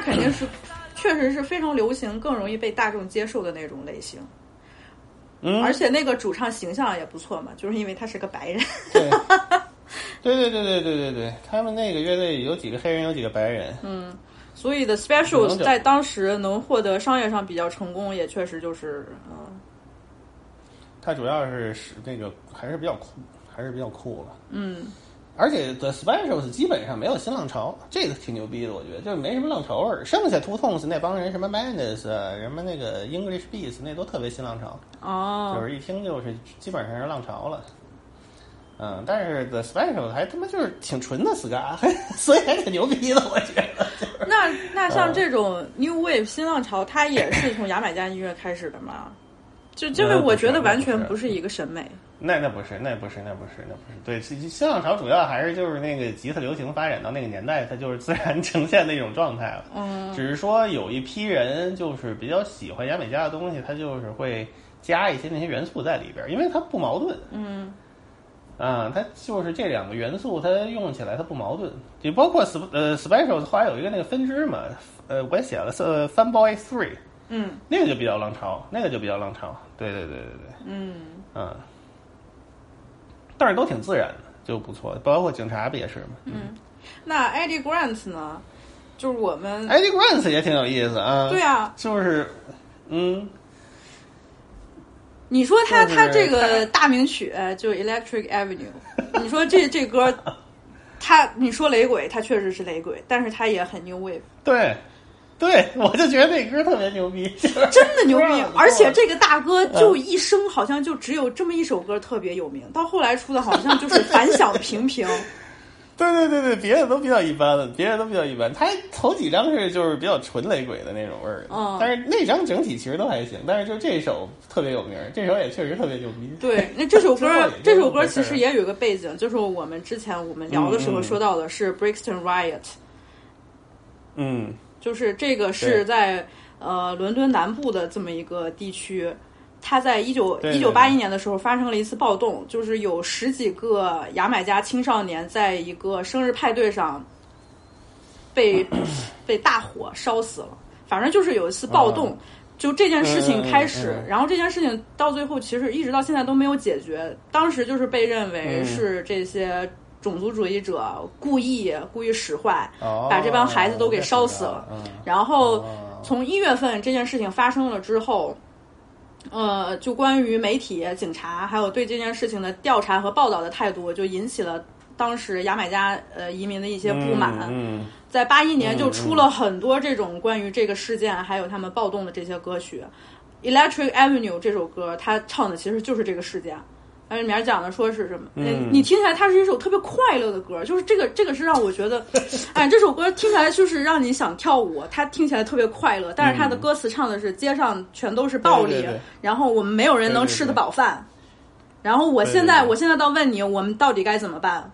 肯定是确实是非常流行，更容易被大众接受的那种类型，嗯，而且那个主唱形象也不错嘛，就是因为他是个白人。对，<laughs> 对对对对对对对，他们那个乐队有几个黑人，有几个白人。嗯，所以的可 Specials 在当时能获得商业上比较成功，也确实就是嗯。他主要是是那个还是比较酷，还是比较酷了。嗯而且 The Specials 基本上没有新浪潮，这个挺牛逼的，我觉得就是没什么浪潮味儿。剩下 Two Tones 那帮人，什么 Madness 啊，什么那个 English Beats 那都特别新浪潮，哦，就是一听就是基本上是浪潮了。嗯，但是 The Specials 还他妈就是挺纯的 ska，<laughs> 所以还挺牛逼的，我觉得。那那像嗯这种 New Wave 新浪潮，它也是从牙买加音乐开始的吗？就因为呃不是我觉得完全不是一个审美。那那不是，那不是，那不是，那不是。对，新新浪潮主要还是就是那个吉他流行发展到那个年代，它就是自然 <laughs> 呈现的一种状态了。嗯只是说有一批人就是比较喜欢牙买加的东西，他就是会加一些那些元素在里边，因为它不矛盾。嗯啊，它就是这两个元素，它用起来它不矛盾。就包括 sp 呃 specials 后来有一个那个分支嘛，呃，我也写了，Fun Boy Three，嗯那个就比较浪潮，那个就比较浪潮。对对对对对，嗯嗯，但是都挺自然的，就不错。包括警察不也是吗？嗯。那 Eddie Grant 呢？就是我们 Eddie Grant 也挺有意思啊。对啊，就是，嗯，你说他就是他这个大名曲就 Electric Avenue，你说这这歌，<laughs> 他你说雷鬼，他确实是雷鬼，但是他也很 New Wave，对，对，我就觉得那歌特别牛逼，<laughs> 真的牛逼。而且这个大哥嗯就一生好像就只有这么一首歌特别有名，到后来出的好像就是反响平平。<laughs> 对对对对，别的都比较一般了，别的都比较一般。他头几张是就是比较纯雷鬼的那种味儿的，嗯但是那张整体其实都还行。但是就这首特别有名，这首也确实特别牛逼。对，那这首歌 <laughs> 这首歌其实也有一个背景，就是我们之前我们聊的时候说到的是 Brixton Riot，嗯，就是这个是在呃伦敦南部的这么一个地区，它在一九一九八一年的时候发生了一次暴动，就是有十几个牙买加青少年在一个生日派对上被 <clears throat> 被大火烧死了，反正就是有一次暴动。哦就这件事情开始，然后这件事情到最后其实一直到现在都没有解决。当时就是被认为嗯。是这些种族主义者故意故意使坏，哦把这帮孩子都给烧死了。嗯然后哦从一月份这件事情发生了之后，呃，就关于媒体、警察还有对这件事情的调查和报道的态度，就引起了当时牙买加呃移民的一些不满。嗯，在八一年就出了很多这种关于这个事件还有他们暴动的这些歌曲。Electric Avenue 这首歌，他唱的其实就是这个事件。而里面讲的说是什么？嗯。你听起来它是一首特别快乐的歌，就是这个这个是让我觉得，<laughs> 哎，这首歌听起来就是让你想跳舞，它听起来特别快乐，但是它的歌词唱的是街上全都是暴力，然后我们没有人能吃得饱饭，然后我现在我现在倒问你，我们到底该怎么办？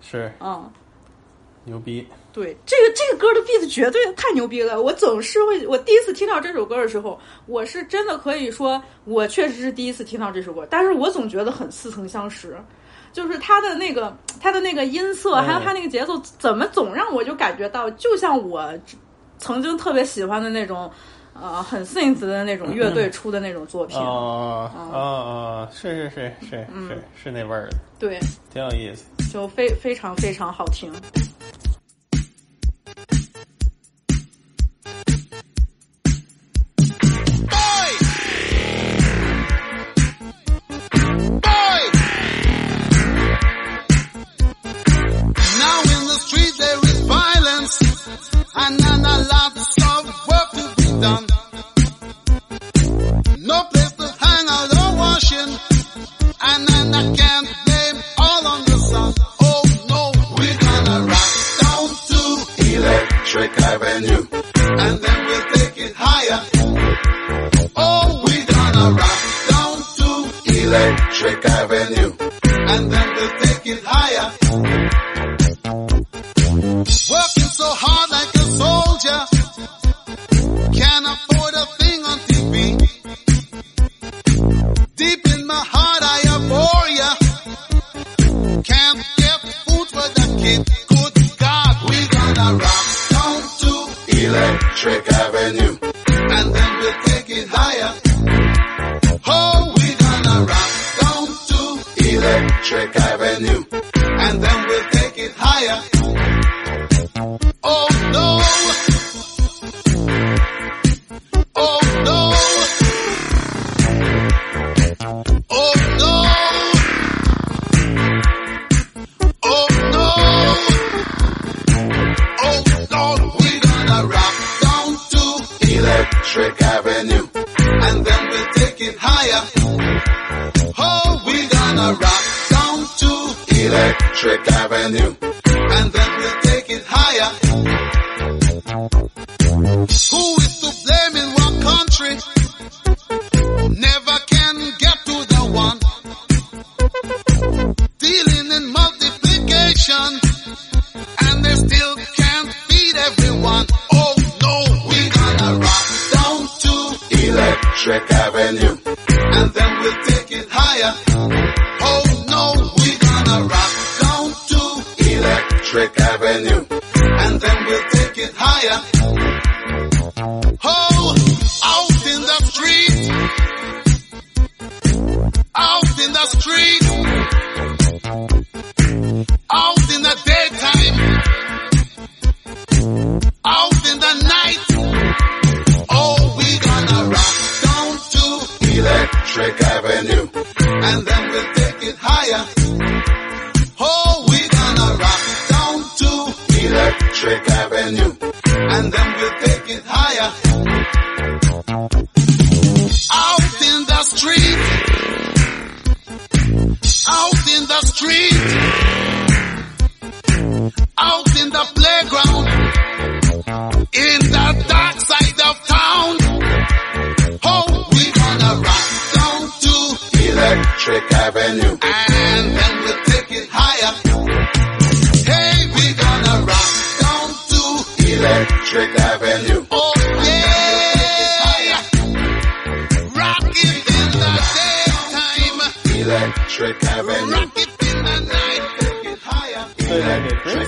是。嗯。牛逼，对，这个这个歌的 beat 绝对太牛逼了！我总是会，我第一次听到这首歌的时候，我是真的可以说，我确实是第一次听到这首歌，但是我总觉得很似曾相识，就是它的那个它的那个音色，嗯还有它那个节奏，怎么总让我就感觉到，就像我曾经特别喜欢的那种，呃，很 synth 的那种乐队出的那种作品。哦哦哦，是是是是是是那味儿的，对，挺有意思。就非非常非常好听。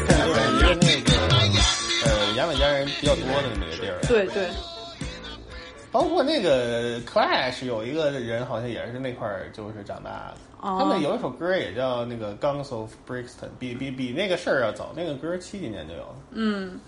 <laughs> 一个那个呃牙买加人比较多的那么一个地儿。对对，包括那个 Clash 有一个人好像也是那块儿就是长大的。哦他们有一首歌也叫那个 Guns of Brixton，比比比那个事儿要早，那个歌七几年就有了。嗯，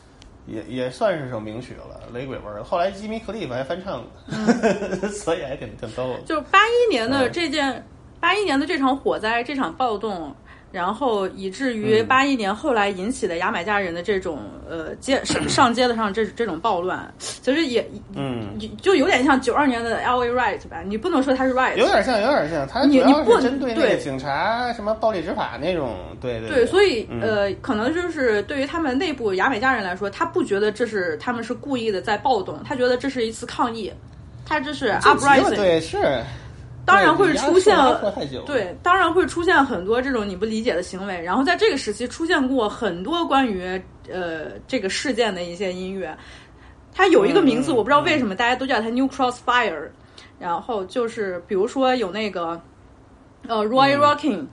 也也算是首名曲了，雷鬼味儿。后来吉米·克利夫还翻唱过，<laughs> 所以还挺挺逗的。就八一年的嗯这件，八一年的这场火灾，这场暴动，然后以至于嗯。八一年后来引起的牙买加人的这种呃街上上街的上这这种暴乱，其实也嗯，就有点像九二年的 L A Right 吧，你不能说它是 Right，有点像，有点像。他你你不是针对警察什么暴力执法那种，对对对，所以嗯。呃，可能就是对于他们内部牙买加人来说，他不觉得这是他们是故意的在暴动，他觉得这是一次抗议，他这是 uprising，对是。当然会出现对，当然会出现很多这种你不理解的行为。然后在这个时期出现过很多关于呃这个事件的一些音乐，它有一个名字，嗯我不知道为什么大家都叫它 New Crossfire。然后就是比如说有那个呃 Roy 嗯。Rocking，、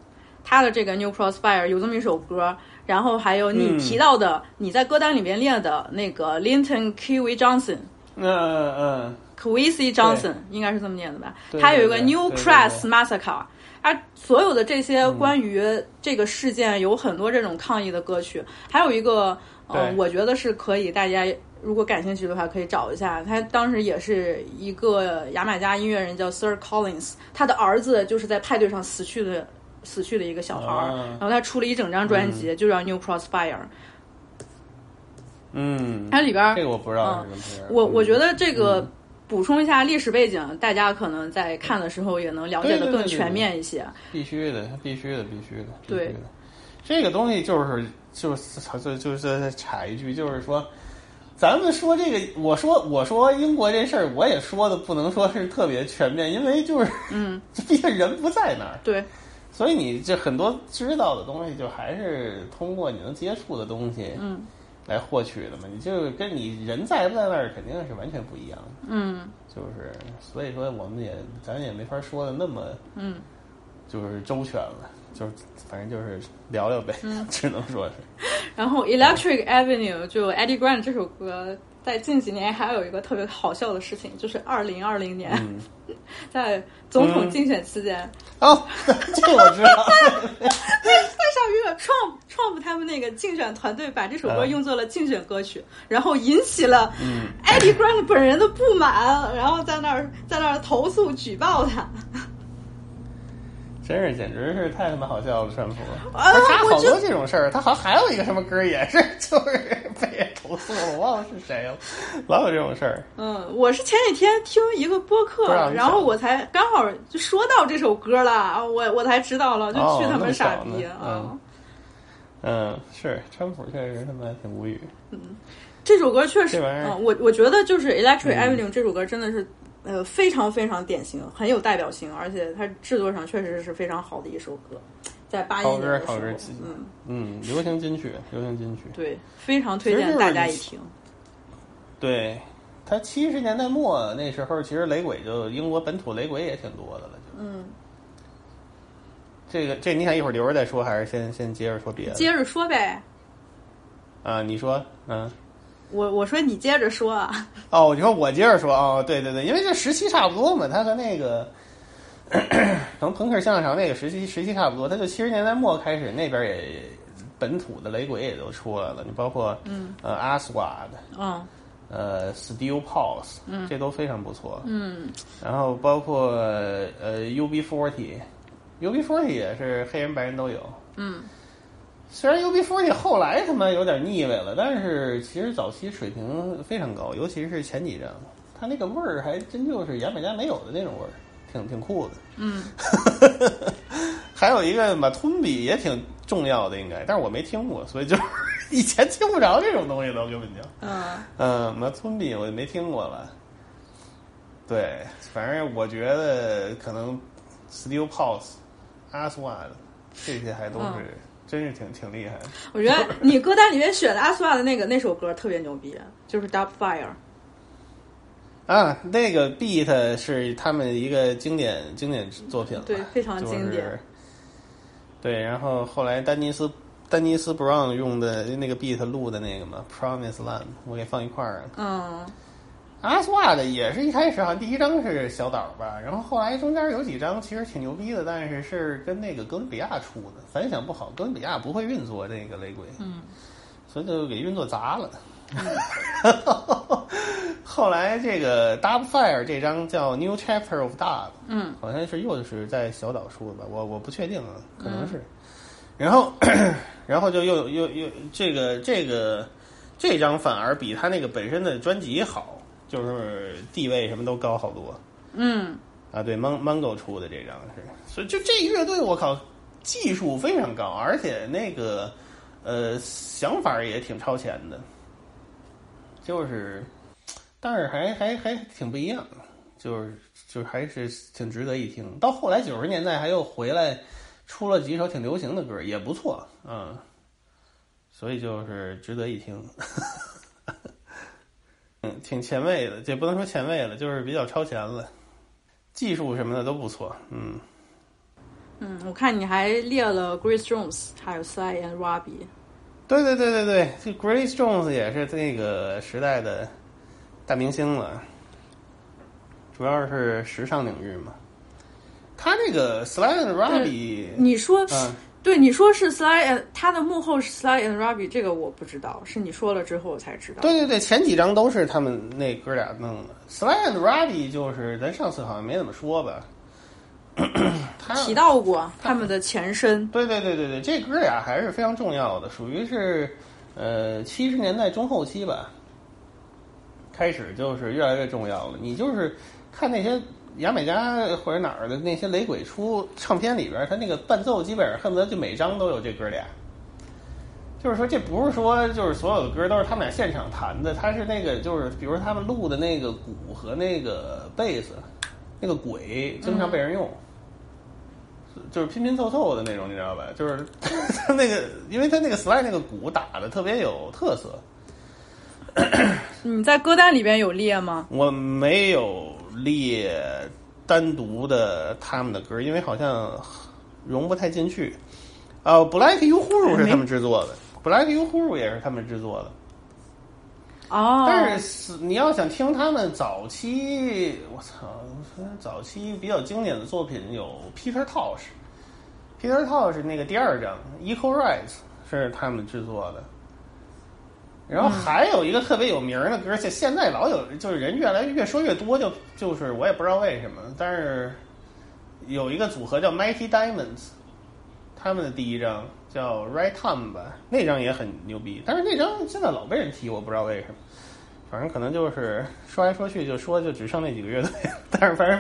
他的这个 New Crossfire 有这么一首歌。然后还有你嗯。提到的，你在歌单里面列的那个 Linton Kiwi Johnson，嗯嗯嗯，Kwesi Johnson 应该是这么念的吧？对他有一个 New 对对 Crest 对 Massacre，啊，所有的这些关于这个事件有很多这种抗议的歌曲，还有一个，呃，我觉得是可以大家如果感兴趣的话可以找一下，他当时也是一个牙买加音乐人叫 Sir Collins，他的儿子就是在派对上死去的。死去的一个小孩儿，啊。然后他出了一整张专辑，就叫 New Crossfire。嗯，它里边儿这个我不知道。我我觉得得这个补充一下历史背景，大家可能在看的时候也能了解的更全面一些。必须的，必须的，必须的，对的。这个东西就是就是就就是再插一句，就是说，咱们说这个，我说我说英国这事儿，我也说的不能说是特别全面，因为就是嗯，<laughs> 毕竟人不在那儿，对，所以你这很多知道的东西，就还是通过你能接触的东西，嗯，来获取的嘛。你就跟你人在不在那儿，肯定是完全不一样的。嗯就是所以说，我们也咱也没法说的那么嗯，就是周全了，就是反正就是聊聊呗，嗯 <laughs> 只能说是。然后 Electric Avenue 就 Eddie Grant 这首歌，在近几年还有一个特别好笑的事情，就是二零二零年、嗯，<laughs> 在总统竞选期间，哦，<laughs> 这个我知道。<laughs> 在上一个 Trump Trump 他们那个竞选团队把这首歌嗯用作了竞选歌曲，然后引起了嗯 Eddie Grant 本人的不满，然后在那儿在那儿投诉举报他。真是简直是太他妈好笑了，川普。啊他好多这种事儿，他好像还有一个什么歌儿也是，<laughs> 就是被人投诉了，我忘了是谁了，老有这种事儿。嗯，我是前几天听一个播客然后我才刚好就说到这首歌了，啊我我才知道了，就哦去他们傻逼啊！嗯嗯，是川普确实他妈挺无语。嗯这首歌确实，嗯，我我觉得就是《Electric 嗯 Avenue》这首歌真的是，呃，非常非常典型，很有代表性，而且它制作上确实是非常好的一首歌，在八一年的时候，嗯，嗯，流行金曲，流行金曲。对，非常推荐大家一听。对，他七十年代末那时候，其实雷鬼就英国本土雷鬼也挺多的了。就嗯，这个这你想一会儿留着再说，还是先先接着说别的？接着说呗，啊，你说，嗯。我我说你接着说啊，哦，你说我接着说哦，对对对，因为这时期差不多嘛，他和那个，可能朋克相声那个时期时期差不多，他就七十年代末开始那边也本土的雷鬼也都出来了，你包括嗯。呃 Aswad，嗯呃 Steel Pulse，嗯。这都非常不错，嗯。然后包括呃 UB40，UB40 也是黑人白人都有，嗯虽然 UB40 后来他妈有点腻味了，但是其实早期水平非常高，尤其是前几张，它那个味儿还真就是牙买加没有的那种味儿，挺挺酷的。嗯，<laughs> 还有一个马吞比也挺重要的，应该，但是我没听过，所以就是以前听不着这种东西都根本就，嗯嗯，马吞比我就没听过了。对，反正我觉得可能 Steel Pulse、Aswad 这些还都是、嗯真是挺挺厉害的。我觉得你歌单里面选的阿斯瓦的那个那首歌特别牛逼，就是《Dub Fire》。啊，那个 beat 是他们一个经典经典作品了，对非常就是经典对，然后后来丹尼斯丹尼斯 Brown 用的那个 beat 录的那个嘛，《Promise Land》，我给放一块儿了。嗯阿斯瓦的也是一开始好像第一张是小岛吧，然后后来中间有几张其实挺牛逼的，但是是跟那个哥伦比亚出的，反响不好，哥伦比亚不会运作这个雷鬼，嗯，所以就给运作砸了。<laughs> 后来这个 Dub Fire 这张叫 New Chapter of Dub，嗯，好像是又是在小岛出的吧，我我不确定啊，可能是。然后，<coughs> 然后就又又又这个这个这张反而比他那个本身的专辑好，就是地位什么都高好多嗯，啊。对，Mon Mongo 出的这张是，所以就这乐队我靠，技术非常高，而且那个呃想法也挺超前的，就是，但是还还还挺不一样，就是就是还是挺值得一听。到后来九十年代还又回来出了几首挺流行的歌，也不错，嗯，所以就是值得一听。嗯，挺前卫的，也不能说前卫了，就是比较超前了，技术什么的都不错，嗯。嗯，我看你还列了 Grace Jones，还有 Sly and Robbie。对对对对对，这 Grace Jones 也是那个时代的大明星了，主要是时尚领域嘛。他这个 Sly and Robbie，你说，嗯，对，你说是 Sly and 他的幕后是 Sly and Robbie，这个我不知道，是你说了之后我才知道。对对对，前几张都是他们那哥俩弄的。Sly and Robbie 就是咱上次好像没怎么说吧，<clears throat> 他提到过他们的前身。对对对对对，这哥俩还是非常重要的，属于是呃七十年代中后期吧，开始就是越来越重要了。你就是看那些牙买加或者哪儿的那些雷鬼出唱片里边，他那个伴奏基本上恨不得就每张都有这哥俩。就是说，这不是说就是所有的歌都是他们俩现场弹的，他是那个就是比如说他们录的那个鼓和那个贝斯，那个鬼经常被人用。就是拼拼凑凑的那种，你知道吧？就是他那个，因为他那个 slide 那个鼓打的特别有特色。你在歌单里边有列吗？我没有列单独的他们的歌，因为好像融不太进去。啊、b l a c k Uhuru 是他们制作的，Black Uhuru 也是他们制作的。哦，但是你要想听他们早期，我操，早期比较经典的作品有 Peter Tosh，Peter Tosh 那个第二张 Equal Rights 是他们制作的。然后还有一个特别有名的歌，现现在老有就是人越来越说越多，就就是我也不知道为什么，但是有一个组合叫 Mighty Diamonds，他们的第一张叫 Right Time 吧，那张也很牛逼，但是那张现在老被人提，我不知道为什么。反正可能就是说来说去就说就只剩那几个乐队，但是反正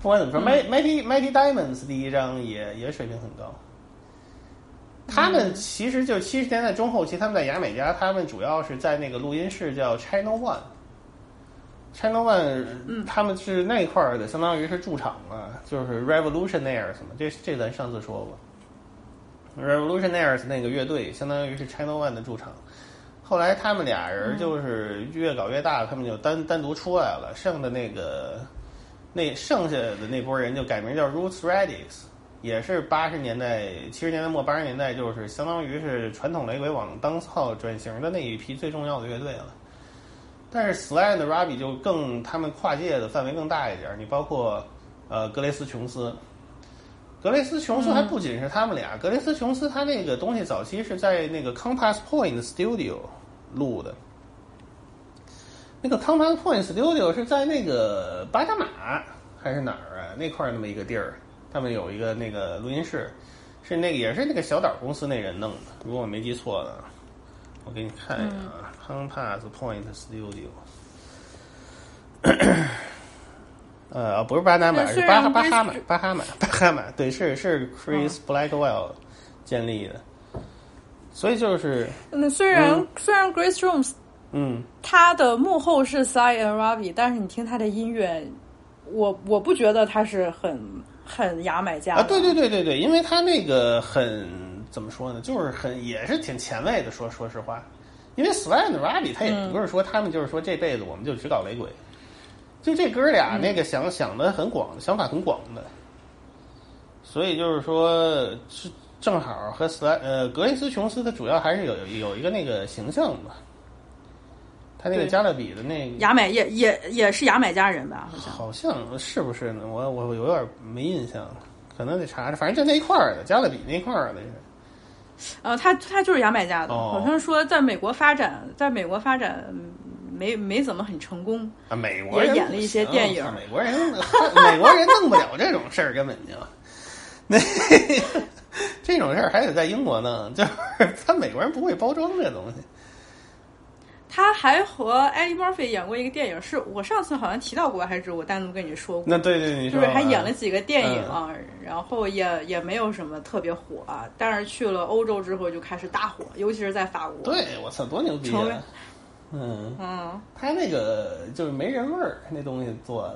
不管怎么说、m i g h t y Mighty Diamonds 第一张也也水平很高。他们其实就七十年代中后期，他们在牙买加，他们主要是在那个录音室叫 China One。China One，他们是那块儿的，相当于是驻场嘛，就是 Revolutionaires 嘛，这这咱上次说过。Revolutionaires 那个乐队相当于是 China One 的驻场。后来他们俩人就是越搞越大，他们就单单独出来了，剩的那个那剩下的那波人就改名叫 Roots Radics，也是八十年代、七十年代末八十年代，就是相当于是传统雷鬼往当操转型的那一批最重要的乐队了。但是 Sly and Robbie 就更他们跨界的范围更大一点，你包括呃格雷斯琼斯，格雷斯琼斯还不仅是他们俩，格雷斯琼斯他那个东西早期是在那个 Compass Point Studio 录的。那个 Compass Point Studio 是在那个巴拿马还是哪儿啊？那块儿那么一个地儿，他们有一个那个录音室，是那个也是那个小岛公司那人弄的，如果我没记错的，我给你看一下啊、c o m p a s s Point Studio。<coughs> 呃，不是巴拿马，是巴哈巴哈马，巴哈马，巴哈马，对，是是 Chris Blackwell 建立的，所以就是，那虽然、嗯。虽然 Grace Jones 嗯，他的幕后是 Sai and Robbie，但是你听他的音乐，我我不觉得他是很很牙买加啊，对对对对对，因为他那个很怎么说呢，就是很也是挺前卫的，说说实话，因为 Sly and Robbie 他也不是说他们就是说这辈子我们就只搞雷鬼，就这哥俩那个想想的很广，想法很广的，所以就是说是正好和 Sly 呃格雷斯琼斯他主要还是有有有一个那个形象吧。他那个加勒比的那个牙买也也也是牙买加人吧？好像。好像是不是呢？我我我有点没印象，可能得查查。反正就那一块儿的，加勒比那块儿的是。呃，他他就是牙买加的，哦好像说在美国发展，在美国发展嗯没没怎么很成功。啊，美国人也演了一些电影美国人 <laughs> 美国人弄不了这种事儿，根本就那 <laughs> 这种事儿还得在英国弄，就是 <laughs> 他美国人不会包装这东西。他还和艾利·墨菲演过一个电影，是我上次好像提到过，还是我单独跟你说过？那对对，你说就是还演了啊几个电影啊，然后也也没有什么特别火、啊，但是去了欧洲之后就开始大火，尤其是在法国。，对我操，多牛逼成为啊！嗯，嗯，他那个就是没人味儿，那东西做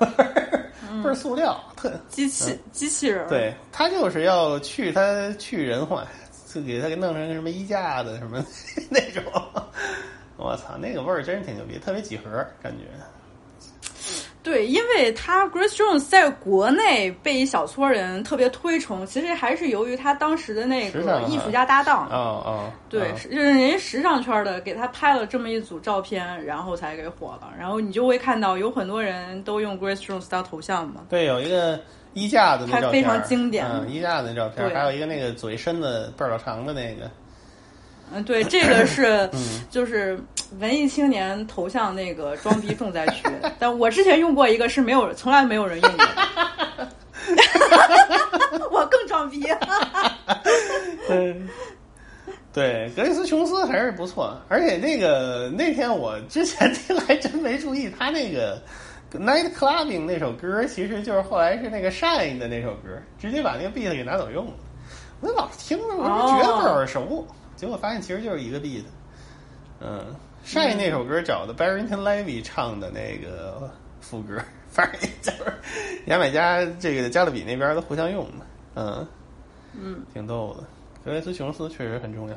的，<laughs> 倍儿塑料，特机器、机器人，，对他就是要去他去人化，就给他给弄成什么衣架子什么 <laughs> 那种。我操，那个味儿真是挺牛逼，特别几何感觉。对，因为他 Grace Jones 在国内被一小撮人特别推崇，其实还是由于他当时的那个艺术家搭档，哦哦，对，哦就是人家时尚圈的给他拍了这么一组照片，然后才给火了。然后你就会看到有很多人都用 Grace Jones 当头像嘛。对，有一个衣架子那照片，非常经典嗯，衣架子那照片，还有一个那个嘴伸的倍儿老长的那个，嗯，对，这个是嗯 <clears throat> 就是文艺青年头像那个装逼重灾区，但我之前用过一个是没有从来没有人用过的，<laughs> 我更装逼。对，对，格雷斯琼斯还是不错，而且那个那天我之前听还真没注意，他那个 Night Clubbing 那首歌其实就是后来是那个 Shine 的那首歌，直接把那个 beat 给拿走用了。我老听着，我就觉得耳熟，结果发现其实就是一个 beat。嗯，Shine 那首歌找的 Barrington Levy 唱的那个副歌，反正就是牙买加这个加勒比那边都互相用的，嗯。嗯，挺逗的。格雷斯琼斯确实很重要。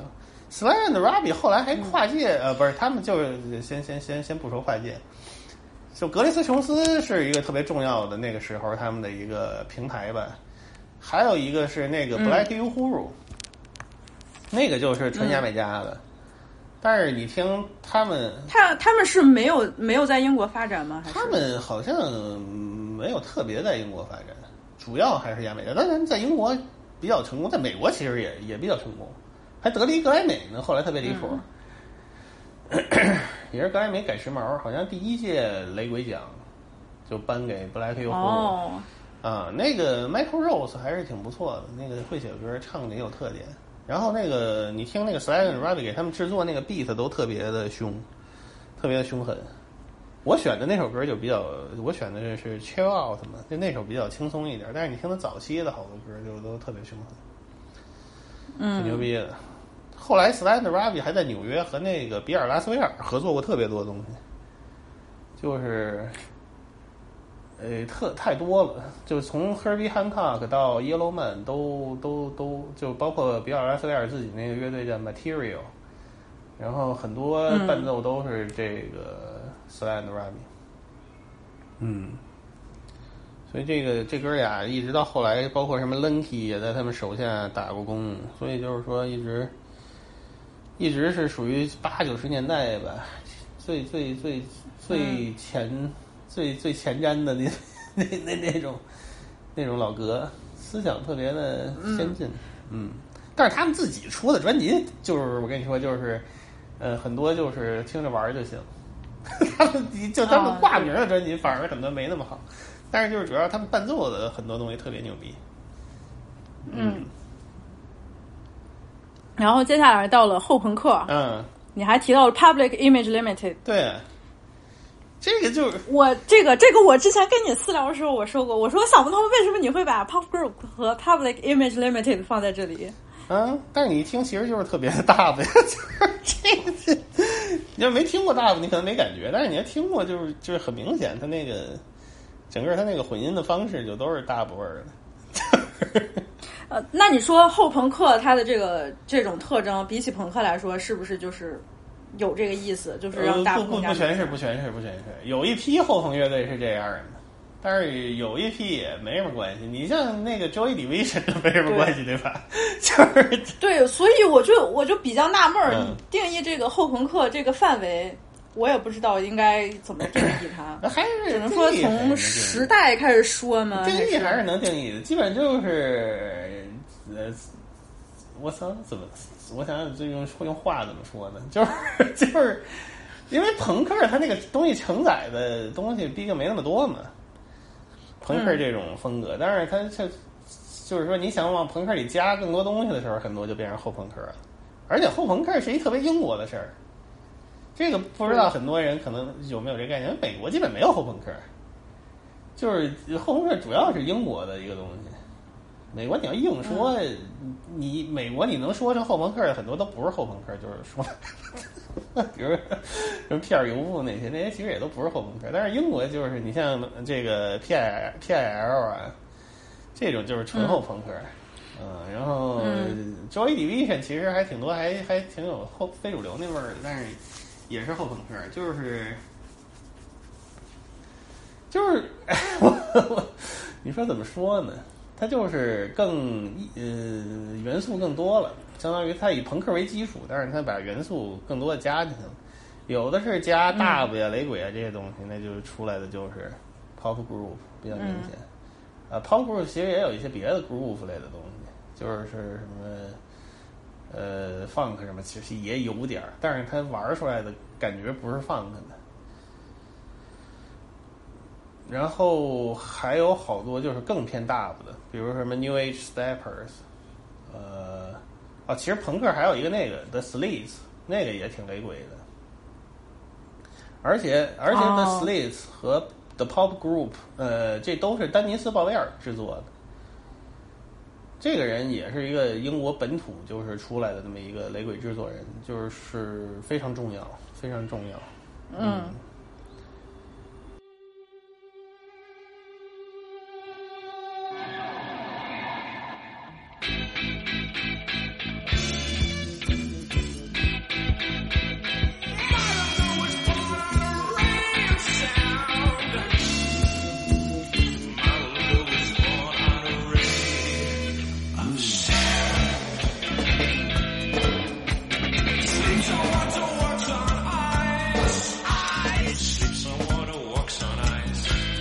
Sly and Robbie 后来还跨界，呃，不是，他们就是先先先先不说跨界，就格雷斯琼斯是一个特别重要的那个时候他们的一个平台吧。还有一个是那个 Black Uhuru，、那个就是纯牙买加的。但是你听他们，他他们是没有没有在英国发展吗？还是他们好像没有特别在英国发展，主要还是牙买加。当然，在英国比较成功，在美国其实也也比较成功，还得了一格莱美呢。后来特别离谱，<clears throat> 也是格莱美改时髦，好像第一届雷鬼奖就颁给布莱克尤胡哦，啊，那个 Michael Rose 还是挺不错的，那个会写歌，唱的也有特点。然后那个你听那个 Sly and Robbie 给他们制作那个 beat 都特别的凶，特别的凶狠。我选的那首歌就比较，我选的是 Chill Out 嘛，就那首比较轻松一点。但是你听他早期的好多歌就都特别凶狠，嗯挺牛嗯，逼的。后来 Sly and Robbie 还在纽约和那个比尔拉斯维尔合作过特别多东西，就是，呃，特太多了，就从 Herbie Hancock 到 Yellowman 都都都，就包括比尔拉斯维尔自己那个乐队叫 Material，然后很多嗯。伴奏都是这个 Sly and Robbie，嗯。所以这个这哥俩一直到后来，包括什么 Lenky 也在他们手下打过工，所以就是说一直一直是属于八九十年代吧，最最最最前、最最前瞻的那 <laughs> 那那那种那种老哥，思想特别的先进，嗯。但是他们自己出的专辑，就是我跟你说，就是呃很多就是听着玩儿就行，<laughs> 他们就他们啊。挂名的专辑反而很多没那么好，但是就是主要他们伴奏的很多东西特别牛逼，嗯。然后接下来到了后朋克，嗯，你还提到了 Public Image Limited。对，这个就是我这个这个我之前跟你私聊的时候我说过，我说我想不通为什么你会把 Pop Group 和 Public Image Limited 放在这里。嗯，但是你一听其实就是特别的大的，<laughs> 就是这个，你要没听过大的，你可能没感觉，但是你要听过，就是就是很明显，它那个整个它那个混音的方式就都是大部味儿的。呃，那你说后朋克它的这个这种特征，比起朋克来说，是不是就是有这个意思？就是让不不不全是不全是不全是，有一批后朋乐队是这样的，但是有一批也没什么关系。你像那个 Joy Division 都没什么关系，对吧？<laughs> 就是对，所以我就我就比较纳闷儿，嗯你定义这个后朋克这个范围，我也不知道应该怎么定义它，还是只能说从时代开始说吗？定义还还是能定义的，基本就是呃，我操，怎么？我想想，这用用话怎么说呢？就是 <laughs> 就是，因为朋克它那个东西承载的东西毕竟没那么多嘛。朋克这种风格，但是它它就是说，你想往朋克里加更多东西的时候，很多就变成后朋克了。而且后朋克是一特别英国的事儿，这个不知道很多人可能有没有这概念？美国基本没有后朋克，就是后朋克主要是英国的一个东西。美国你要硬说，你美国你能说成后朋克的很多都不是后朋克，就是说，比如什么片儿油布那些，那些其实也都不是后朋克。但是英国就是你像这个 P I P I L 啊，这种就是纯后朋克。嗯，然后 Joy Division 其实还挺多，还还挺有后非主流那味儿的，但是也是后朋克，就是就是我 <laughs> 我你说怎么说呢？它就是更呃元素更多了，相当于它以朋克为基础，但是它把元素更多的加进去了。有的是加大部呀、雷鬼啊这些东西，那就出来的就是 pop group 比较明显。啊，pop group 其实也有一些别的 groove 类的东西，就是什么呃 funk 什么，其实也有点儿，但是它玩出来的感觉不是 funk 的。然后还有好多就是更偏大部的，比如什么 New Age Steppers，呃，啊，其实朋克还有一个那个 The Slits，那个也挺雷鬼的，而且而且 The 哦 Slits 和 The Pop Group，呃，这都是丹尼斯鲍威尔制作的。这个人也是一个英国本土就是出来的这么一个雷鬼制作人，就是非常重要，非常重要。嗯。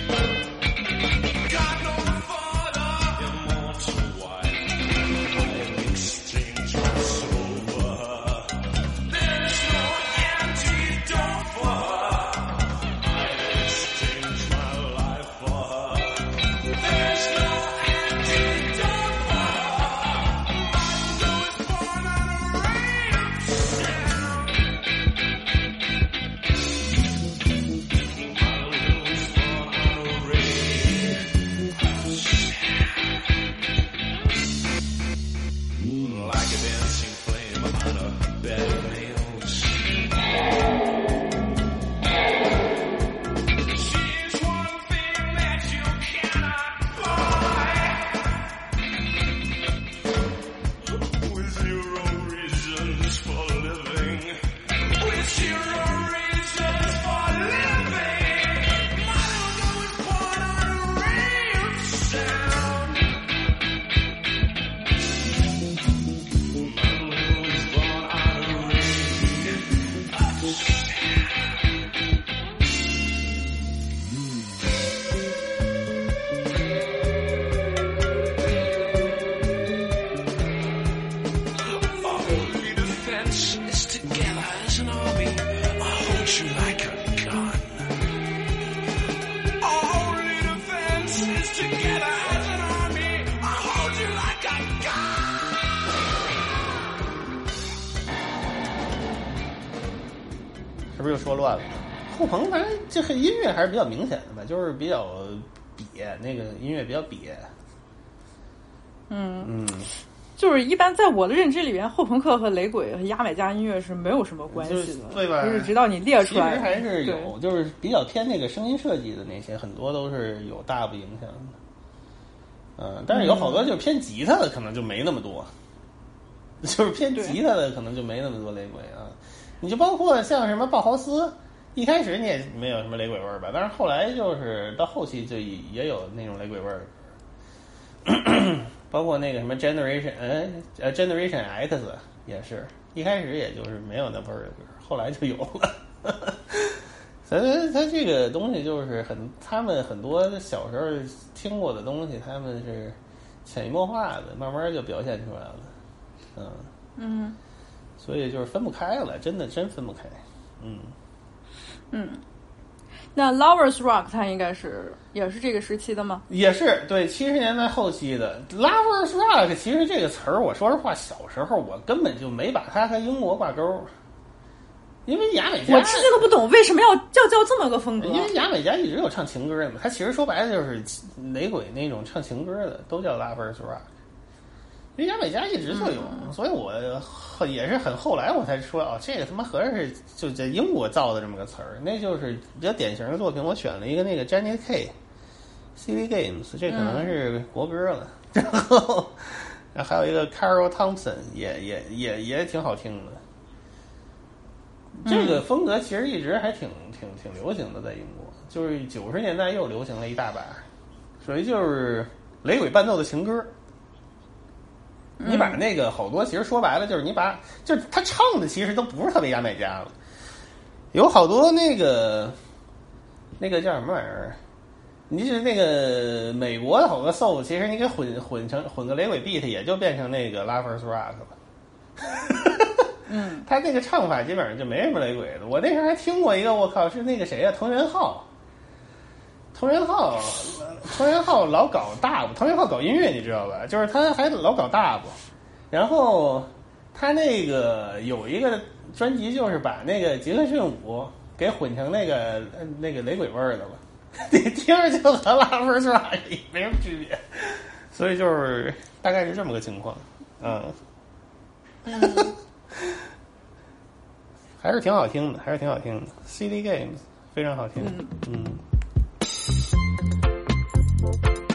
Like 个还是比较明显的吧，就是比较瘪，那个音乐比较瘪。嗯，嗯，就是一般在我的认知里边，后朋克和雷鬼和牙买加音乐是没有什么关系的，是对吧就是直到你列出来其实还是有，就是比较偏那个声音设计的那些，很多都是有大部影响的。嗯，但是有好多就是偏吉他的，可能就没那么多，<laughs> 就是偏吉他的可能就没那么多雷鬼啊。你就包括像什么鲍豪斯，一开始你也没有什么雷鬼味儿吧，但是后来就是到后期就也有那种雷鬼味儿。<coughs> 包括那个什么 Generation，呃呃 Generation X 也是，一开始也就是没有那味儿的歌，后来就有了。<laughs> 咱他这个东西就是很，他们很多小时候听过的东西，他们是潜移默化的，慢慢就表现出来了，嗯嗯所以就是分不开了，真的真分不开，嗯。嗯。那 Lovers Rock 它应该是也是这个时期的吗？也是对七十年代后期的 lovers rock，其实这个词儿，我说实话，小时候我根本就没把它和英国挂钩，因为牙买加，我至今都不懂为什么要叫叫这么个风格。因为牙买加一直有唱情歌的嘛，它其实说白了就是雷鬼那种唱情歌的，都叫 lovers rock。牙买加一直就有，所以我后也是很后来我才说哦，这个他妈合着是就在英国造的这么个词儿，那就是比较典型的作品。我选了一个那个 Jenny K。CD Games，这可能是国歌了。然后，然后还有一个 Carol Thompson，也也也也挺好听的。这个风格其实一直还挺挺挺流行的，在英国，就是九十年代又流行了一大把，属于就是雷鬼伴奏的情歌。你把那个好多，其实说白了就是你把，就是他唱的其实都不是特别牙买加了，有好多那个那个叫什么玩意儿？你就是那个美国的好多 soul，其实你给混混成混个雷鬼 beat，也就变成那个 lovers rock 了。嗯，<laughs> 他那个唱法基本上就没什么雷鬼的。我那时候还听过一个，我靠，是那个谁呀、藤原浩。藤原浩，藤原浩老搞大部，藤原浩搞音乐你知道吧？就是他还老搞大部，然后他那个有一个专辑，就是把那个杰克逊舞给混成那个呃那个雷鬼味儿的了。<laughs> 你听着就和拉夫是吧没什么区别，所以就是大概是这么个情况，嗯，<laughs> 还是挺好听的，还是挺好听的。CD Games 非常好听，嗯那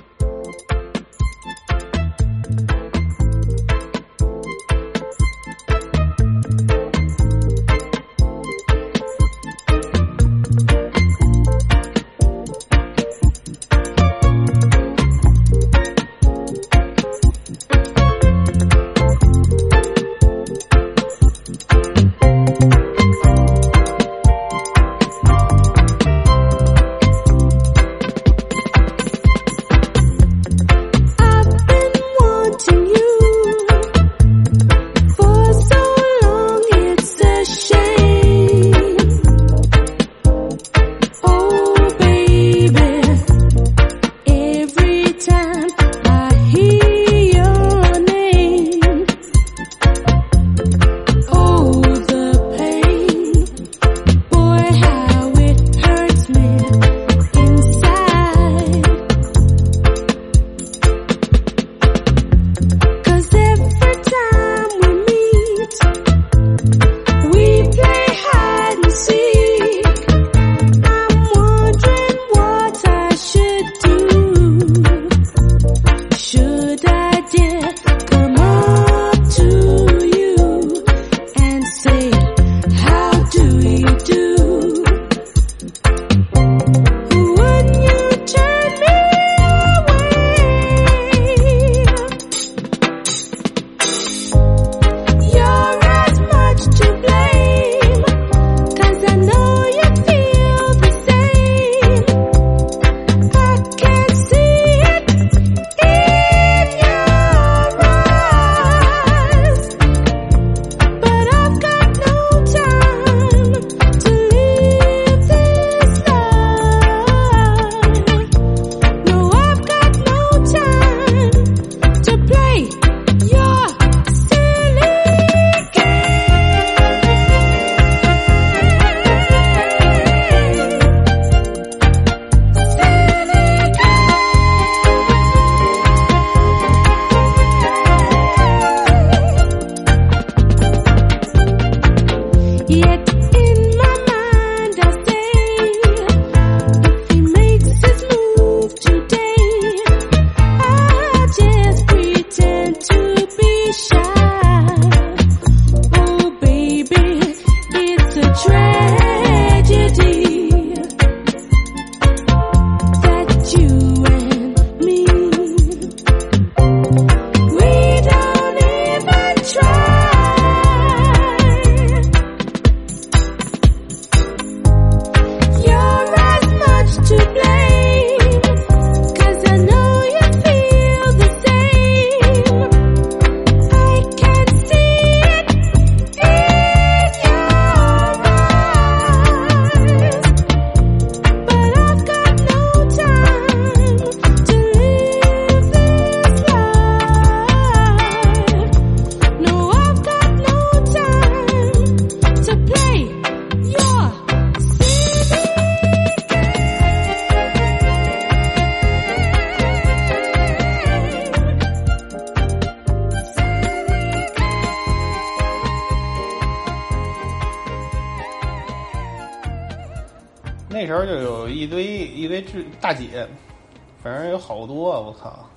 我靠！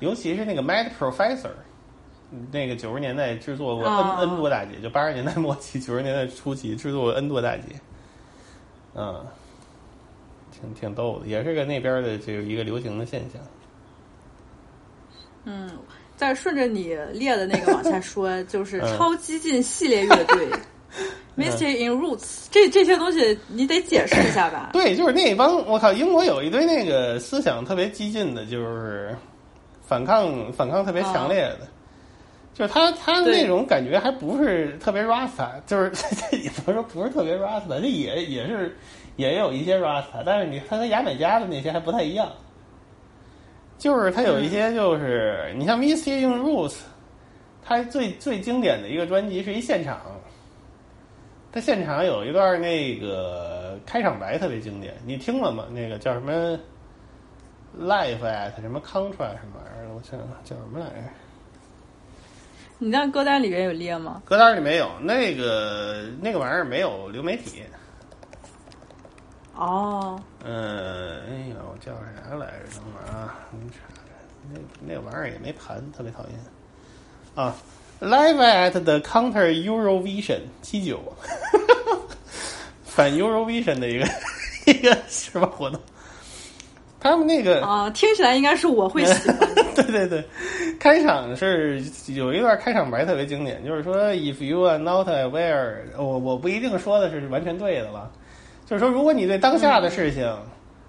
尤其是那个 Mad Professor，那个九十年代制作过 N、啊 N 多大姐，就八十年代末期、九十年代初期制作过 N 多大姐，嗯，挺挺逗的，也是个那边的这个一个流行的现象。嗯，再顺着你列的那个往下说，就是嗯超激进系列乐队。Mystery in Roots，这这些东西你得解释一下吧？对，就是那帮我靠，英国有一堆那个思想特别激进的，就是反抗反抗特别强烈的，就是他他那种感觉还不是特别 Rasta，就是也不是说不是特别 Rasta，这也也是也有一些 Rasta，但是你他跟牙买加的那些还不太一样，就是他有一些就是、你像 Mystery in Roots，他最最经典的一个专辑是一现场。他现场有一段那个开场白特别经典，你听了吗？那个叫什么？Life at” 什么 “Contra” 什么玩意儿的，我想想叫什么来着？你那歌单里边有列吗？歌单里没有，那个那个玩意儿没有流媒体。哦，嗯，哎呦，叫啥来着？等会儿啊，你查查，那那玩意儿也没盘，特别讨厌。啊，Live at the Counter Eurovision 七九，反 Eurovision 的一个一个什么活动？他们那个啊，听起来应该是我会喜欢的。<laughs> 对对对，开场是有一段开场白特别经典，就是说 “If you are not aware”，我我不一定说的是完全对的了，就是说如果你对当下的事情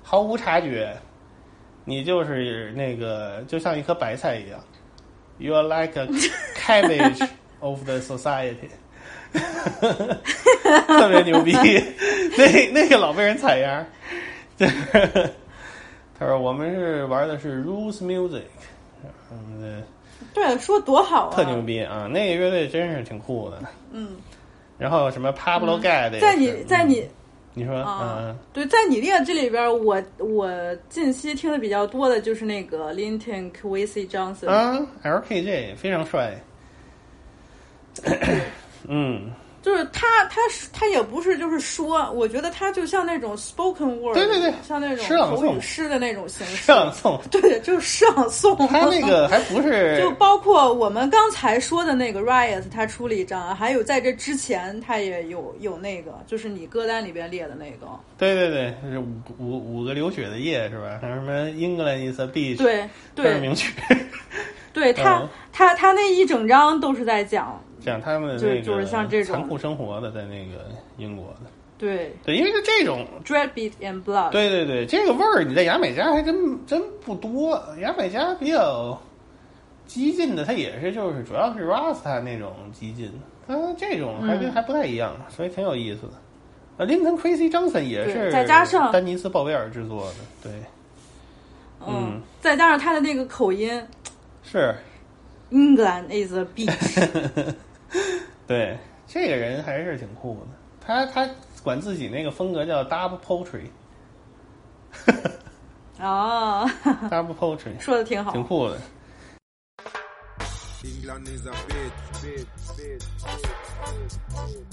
毫无察觉，你就是那个就像一颗白菜一样，You are like a cabbage of the society，<laughs> 特别牛逼，那那个老被人采样，就 <laughs> 是他说我们是玩的是 Rules Music。嗯，对，说多好啊！特牛逼啊！那个乐队真是挺酷的。嗯，然后什么 Pablo Gad，、也在你在你嗯你说啊嗯，对，在你列这里边，我我近期听的比较多的就是那个 Linton Kwesi Johnson，、啊，LKJ 非常帅。<coughs> 嗯，就是他他是他也不是就是说，我觉得他就像那种 spoken word，对对对像那种诗朗诵口语诗的那种形式，诗朗诵，对，就是诗朗诵。他那个还不是 <laughs> 就包括我们刚才说的那个 Riot，他出了一张，还有在这之前他也有有那个，就是你歌单里边列的那个，对对对，是五五五个流血的夜是吧？还有什么 England is a beach，对对。对，他、嗯。他他那一整张都是在讲，讲他们就那个就是像这种残酷生活的，在那个英国的。对对，因为就这种 Dread Beat and Blood，对对对，这个味儿你在牙买加还真真不多。牙买加比较激进的，它也是就是主要是 Rasta 那种激进，它这种还跟、嗯还不太一样，所以挺有意思的。呃，林肯 Crazy Johnson 也是再加上丹尼斯鲍威尔制作的，对，嗯再加上他的那个口音是，，England is a beach，<laughs> 对，这个人还是挺酷的。他他管自己那个风格叫 Double Poetry，Double 哦，Poetry，说的挺好，挺酷的。England is a bitch, bitch, bitch, bitch.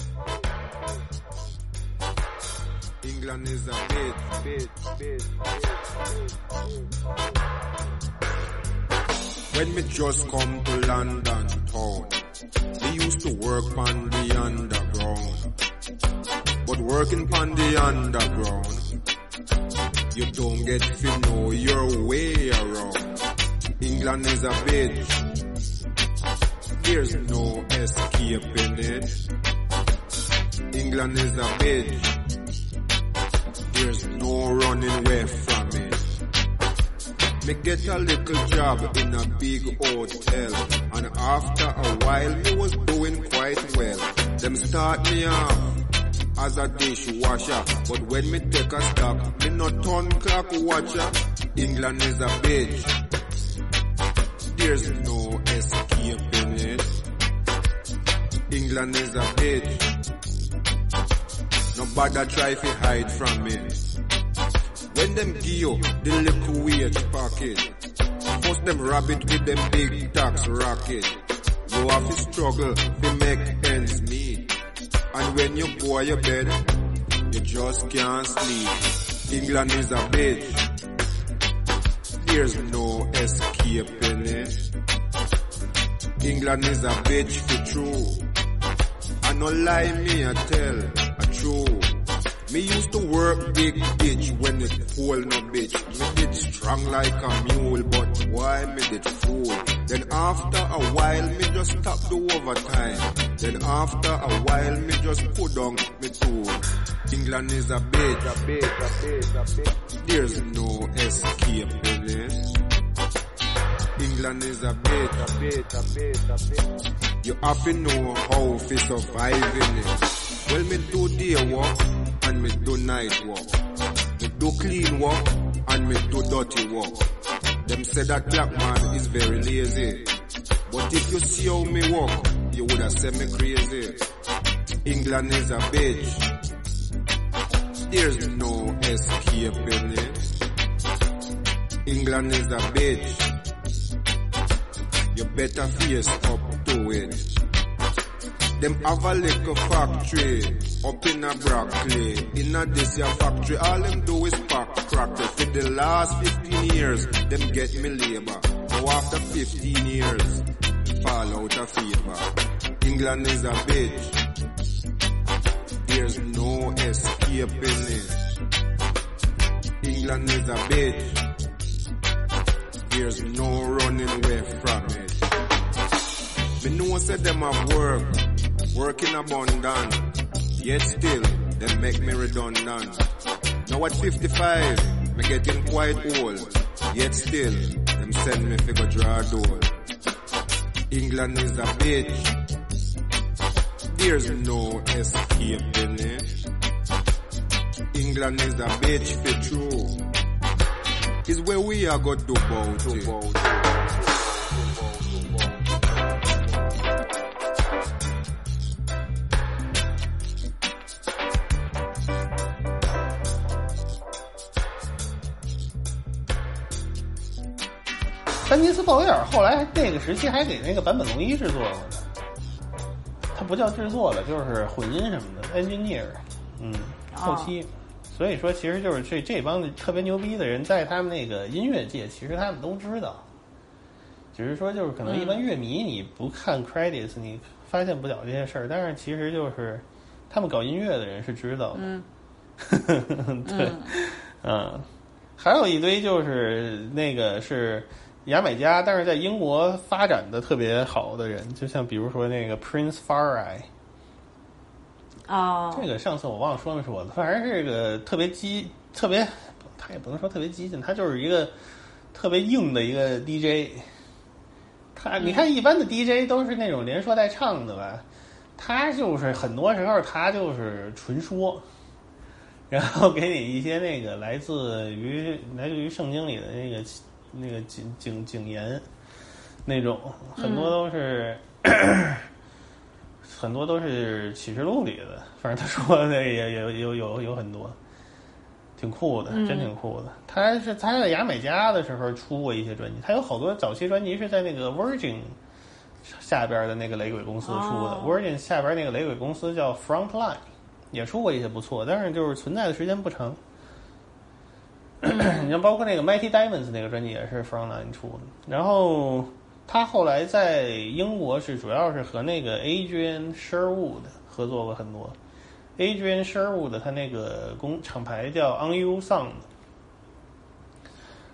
England is a bitch, bitch, bitch, bitch. When me just come to London town, me used to work on the underground. But working on the underground, you don't get to know your way around. England is a bitch. There's no escaping it. England is a bitch. There's no running away from it. Me get a little job in a big hotel. And after a while, me was doing quite well. Them start me off as a dishwasher. But when me take a stop, me not turn clock watcher. England is a bitch. There's no escaping it. England is a bitch. Nobody try to hide from it. When them give you the little wage packet, first them rob it with them big tax racket. You have to struggle to make ends meet. And when you go your bed, you just can't sleep. England is a bitch. There's no escaping it. England is a bitch for true. I no lie me I tell a true. Me used to work big bitch when it full no bitch. Me did strong like a mule, but why me did fool? Then after a while me just stop the overtime. Then after a while me just put down me tool. England is a bitch, a bitch, a bitch, a bitch. There's no escaping it. England is a bitch, a bitch, a bitch, a bitch. You have to know how to survive in it. Well, me do day work and me do night work. Me do clean work and me do dirty work. Them say that black man is very lazy. But if you see how me work, you would have said me crazy. England is a bitch. There's no escaping it. England is a bitch. You better face up to it. Them have a little factory up in a Brockley. In a this year factory, all them do is pack cracker. For the last 15 years, them get me labor. Now after 15 years, fall out of favor. England is a bitch. There's no escaping it. England is a bitch. There's no running away from it. Me know say them have work, work in abundance. Yet still, them make me redundant. Now at 55, me getting quite old. Yet still, them send me figure draw door. England is a bitch. There's no escaping it. England is a bitch for true. Is where we are go do about it. 丹尼斯·鲍威尔后来那个时期还给那个坂本龙一制作过呢，他不叫制作了，就是混音什么的，engineer，嗯，后期。所以说，其实就是这这帮特别牛逼的人，在他们那个音乐界，其实他们都知道。只是说，就是可能一般乐迷你不看 credits，你发现不了这些事儿，但是其实就是他们搞音乐的人是知道的。嗯，<laughs> 对，嗯，还有一堆就是那个是牙买加，但是在英国发展的特别好的人，就像比如说那个 Prince Farai，哦，这个上次我忘了说没说了，反正是个特别激，特别，他也不能说特别激进，他就是一个特别硬的一个 DJ。他你看，一般的 DJ 都是那种连说带唱的吧，他就是很多时候他就是纯说，然后给你一些那个来自于来自于圣经里的那个那个警警警言，那种很多都是。很多都是启示录里的，反正他说的也有有有有很多，挺酷的，真挺酷的。他是他在牙买加的时候出过一些专辑，他有好多早期专辑是在那个 Virgin 下边的那个雷鬼公司出的、哦 v i r g i n 下边那个雷鬼公司叫 Frontline，也出过一些不错，但是就是存在的时间不长。<clears throat> 你像包括那个 Mighty Diamonds 那个专辑也是 Frontline 出的，然后他后来在英国是主要是和那个 Adrian Sherwood 合作过很多。Adrian Sherwood 他那个工厂牌叫 On You Sound，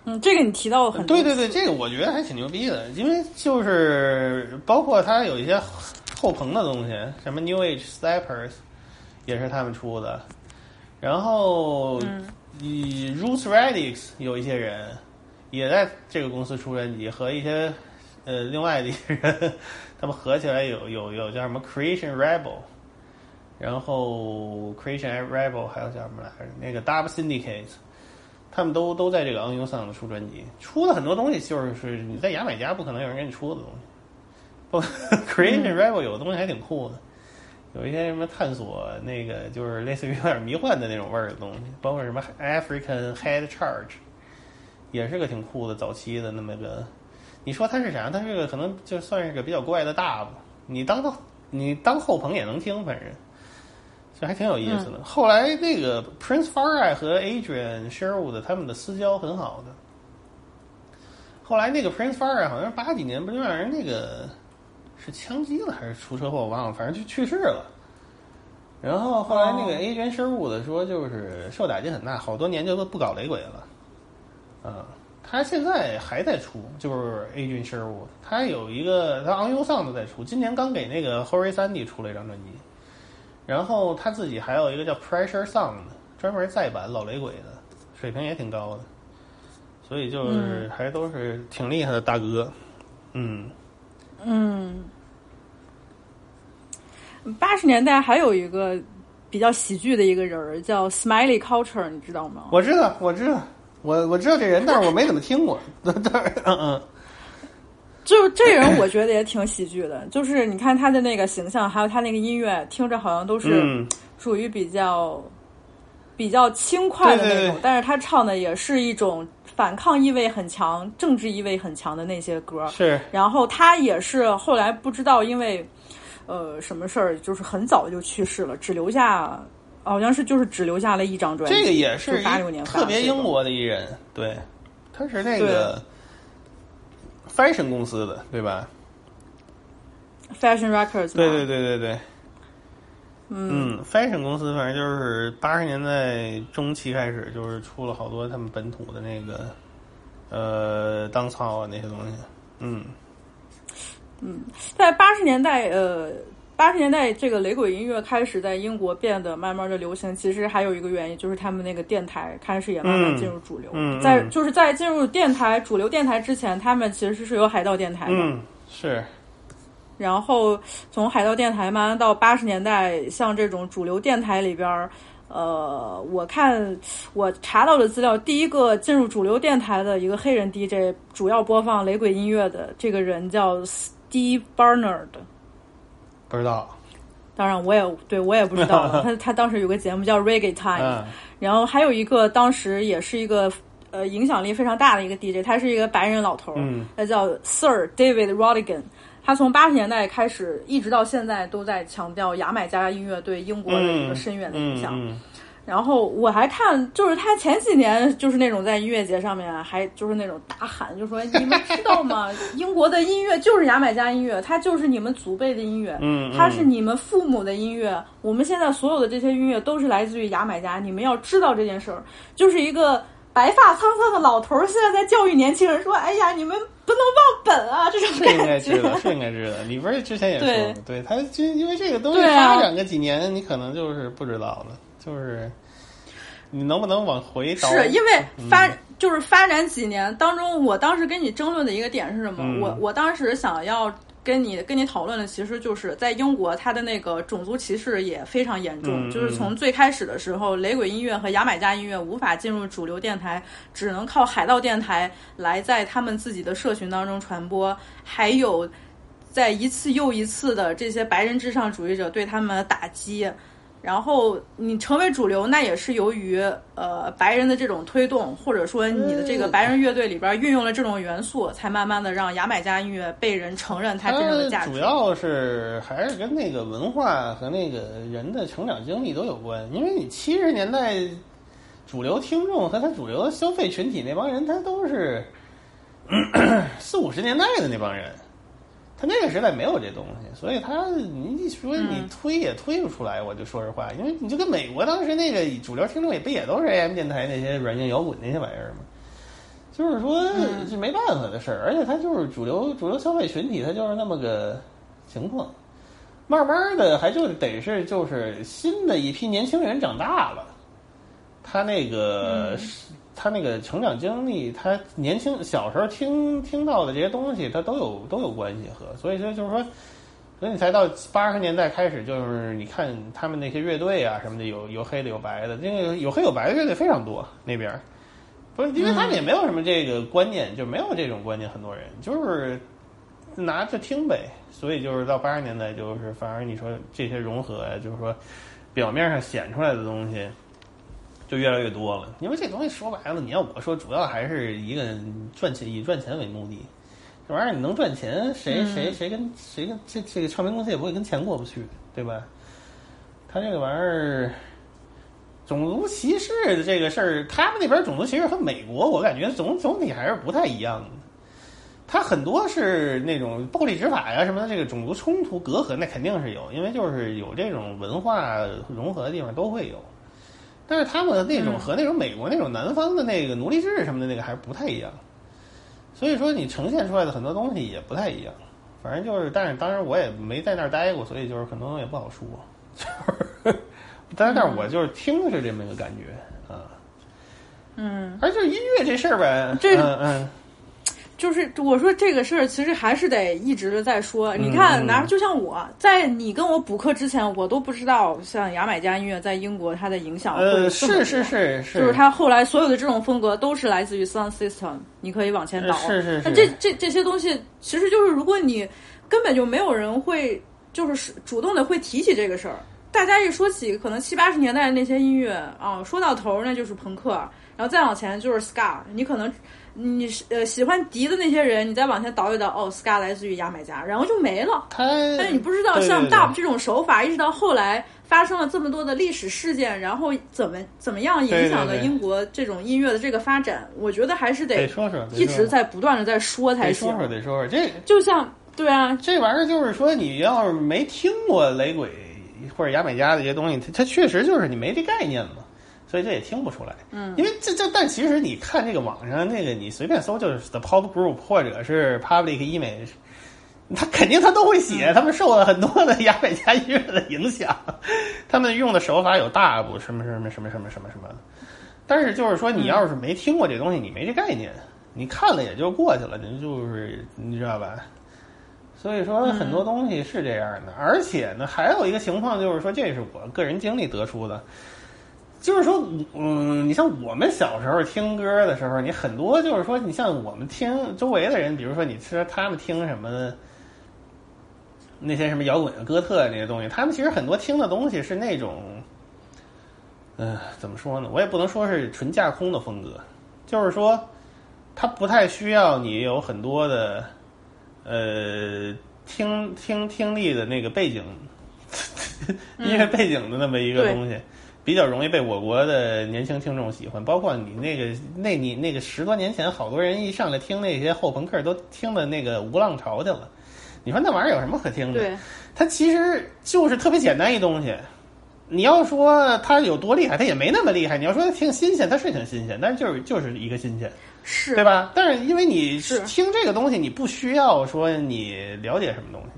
嗯，这个你提到很多对对对，这个我觉得还挺牛逼的，因为就是包括他有一些后朋的东西，什么 New Age Steppers 也是他们出的，然后以 Roots Radix 有一些人也在这个公司出专辑，和一些呃另外的一些人，他们合起来有有有叫什么 Creation Rebel，然后 Creation Rebel 还有叫什么来着？那个 Dub Syndicate。他们都都在这个 on u sound 出专辑，出了很多东西，就是你在牙买加不可能有人给你出的东西。不，<laughs> Creation Rebel 有的东西还挺酷的，有一些什么探索那个就是类似于有点迷幻的那种味儿的东西，包括什么 African Head Charge，也是个挺酷的早期的那么个。你说它是啥？它是个可能就算是个比较怪的大吧。你当你当后朋也能听，反正这还挺有意思的。后来那个 Prince Farai 和 Adrian Sherwood 他们的私交很好的。后来那个 Prince Farai 好像是八几年不就让人那个是枪击了还是出车祸我忘了，反正就去世了。然后后来那个哦 Adrian Sherwood 说就是受打击很大，好多年就都不搞雷鬼了。嗯，他现在还在出，就是 Adrian Sherwood，他有一个他 You Sound 在出，今年刚给那个 Horace Andy 出了一张专辑。然后他自己还有一个叫 Pressure Sound，专门再版老雷鬼的，水平也挺高的，所以就是还都是挺厉害的大哥。嗯，嗯，八十年代还有一个比较喜剧的一个人儿叫 Smiley Culture，你知道吗？我知道，我知道，我我知道这人，但是我没怎么听过。<laughs> 但是，嗯嗯，就是这人，我觉得也挺喜剧的。就是你看他的那个形象，还有他那个音乐，听着好像都是嗯属于比较、比较轻快的那种，对对对但是他唱的也是一种反抗意味很强、政治意味很强的那些歌。是然后他也是后来不知道因为呃什么事儿，就是很早就去世了，只留下好像是就是只留下了一张专辑。这个也是八六年一特别英国的艺人，对，他是那个 fashion 公司的，对吧？Fashion Records。对对对对对。嗯，fashion 公司反正就是八十年代中期开始，就是出了好多他们本土的那个呃当操啊那些东西。嗯，嗯在八十年代，呃，八十年代这个雷鬼音乐开始在英国变得慢慢的流行，其实还有一个原因就是他们那个电台开始也慢慢进入主流。嗯嗯在嗯就是在进入电台主流电台之前，他们其实是有海盗电台的。嗯，是，然后从海盗电台慢慢到八十年代，像这种主流电台里边儿，呃，我看我查到的资料，第一个进入主流电台的一个黑人 DJ，主要播放雷鬼音乐的这个人叫 Steve Barnard。不知道。当然，我也对我也不知道。<laughs> 他他当时有个节目叫 Reggae Time，、嗯然后还有一个当时也是一个呃影响力非常大的一个 DJ，他是一个白人老头他叫 Sir David Rodigan。他从八十年代开始，一直到现在都在强调牙买加音乐对英国的一个深远的影响。嗯嗯然后我还看，就是他前几年就是那种在音乐节上面啊还就是那种大喊，就说你们知道吗？英国的音乐就是牙买加音乐，它就是你们祖辈的音乐，它是你们父母的音乐。我们现在所有的这些音乐都是来自于牙买加，你们要知道这件事儿。就是一个白发苍苍的老头儿，现在在教育年轻人说：“哎呀，你们不能忘本啊！”这种是应该感知道，是应该知道。你不是之前也说对过，对他就因为这个东西发展个几年，你可能就是不知道了，就是你能不能往回倒？是因为发、嗯就是发展几年当中，我当时跟你争论的一个点是什么？嗯我我当时想要跟你跟你讨论的，其实就是在英国，他的那个种族歧视也非常严重。嗯就是从最开始的时候，雷鬼音乐和牙买加音乐无法进入主流电台，只能靠海盗电台来在他们自己的社群当中传播，还有。在一次又一次的这些白人至上主义者对他们的打击，然后你成为主流，那也是由于呃白人的这种推动，或者说你的这个白人乐队里边运用了这种元素，才慢慢的让牙买加音乐被人承认它真正的价值。主要是还是跟那个文化和那个人的成长经历都有关，因为你七十年代主流听众和他主流的消费群体那帮人，他都是 <clears throat> 四五十年代的那帮人，他那个时代没有这东西，所以他你一说你推也推不出来。我就说实话，因为你就跟美国当时那个主流听众也不也都是 AM 电台那些软件摇滚那些玩意儿吗？就是说是没办法的事儿，而且他就是主流主流消费群体，他就是那么个情况。慢慢的，还就得是就是新的一批年轻人长大了，他那个、他那个成长经历，他年轻小时候听听到的这些东西，他都有都有关系和，所以说就是说，所以你才到八十年代开始，就是你看他们那些乐队啊什么的，有有黑的有白的，这个有黑有白的乐队非常多那边。不是，因为他们也没有什么这个观念，就没有这种观念。很多人就是拿着听呗，所以就是到八十年代，就是反而你说这些融合呀，就是说表面上显出来的东西就越来越多了。因为这东西说白了，你要我说，主要还是一个赚钱，以赚钱为目的。这玩意儿你能赚钱，谁谁谁跟谁跟这这个唱片公司也不会跟钱过不去，对吧？他这个玩意儿，种族歧视的这个事儿，他们那边种族歧视和美国，我感觉总总体还是不太一样的。他很多是那种暴力执法呀什么的，这个种族冲突隔阂那肯定是有，因为就是有这种文化融合的地方都会有。但是他们的那种和那种美国那种南方的那个奴隶制什么的那个还是不太一样，所以说你呈现出来的很多东西也不太一样。反正就是，但是当然我也没在那儿待过，所以就是很多东西也不好说。<laughs> 就是，但是但是我就是听的是这么一个感觉啊。嗯，而就是音乐这事儿呗，这嗯嗯，就是我说这个事儿，其实还是得一直的在说。你看，嗯拿就像我在你跟我补课之前，我都不知道像牙买加音乐在英国它的影响会这么呃，是是是是，就是它后来所有的这种风格都是来自于 Sound System，你可以往前倒。呃是是是那这这这些东西，其实就是如果你根本就没有人会，就是主动的会提起这个事儿。大家一说起可能七八十年代的那些音乐啊，说到头儿那就是朋克，然后再往前就是 ska。你可能你是呃喜欢迪的那些人，你再往前倒一倒，哦，ska 来自于牙买加，然后就没了。他，但是你不知道，像对。dub 这种手法，一直到后来发生了这么多的历史事件，然后怎么怎么样影响了英国这种音乐的这个发展，我觉得还是得得说说，一直在不断的在说才行。得说。说得说说。这就像对啊，这玩意儿就是说，你要是没听过雷鬼或者牙买加的这些东西，它它确实就是你没这概念嘛，所以这也听不出来。嗯，因为这这，但其实你看这个网上那个，你随便搜就是 The Pop Group 或者是 Public Image，他肯定他都会写，他们受了很多的牙买加音乐的影响，<laughs> 他们用的手法有大步什么什么什么什么什么什么。但是就是说，你要是没听过这东西，你没这概念，你看了也就过去了，你就是你知道吧？所以说很多东西是这样的，而且呢，还有一个情况就是说，这是我个人经历得出的，就是说，嗯，你像我们小时候听歌的时候，你很多就是说，你像我们听周围的人，比如说你说他们听什么那些什么摇滚、哥特那些东西，他们其实很多听的东西是那种，嗯、怎么说呢？我也不能说是纯架空的风格，就是说，他不太需要你有很多的。呃，听听听力的那个背景，<laughs> 音乐背景的那么一个东西，比较容易被我国的年轻听众喜欢。包括你那个那你那个十多年前，好多人一上来听那些后朋克，都听的那个无浪潮去了。你说那玩意儿有什么可听的？对，它其实就是特别简单一东西。你要说它有多厉害，它也没那么厉害。你要说它挺新鲜，它是挺新鲜，但是就是就是一个新鲜。是对吧？但是因为你是听这个东西，你不需要说你了解什么东西，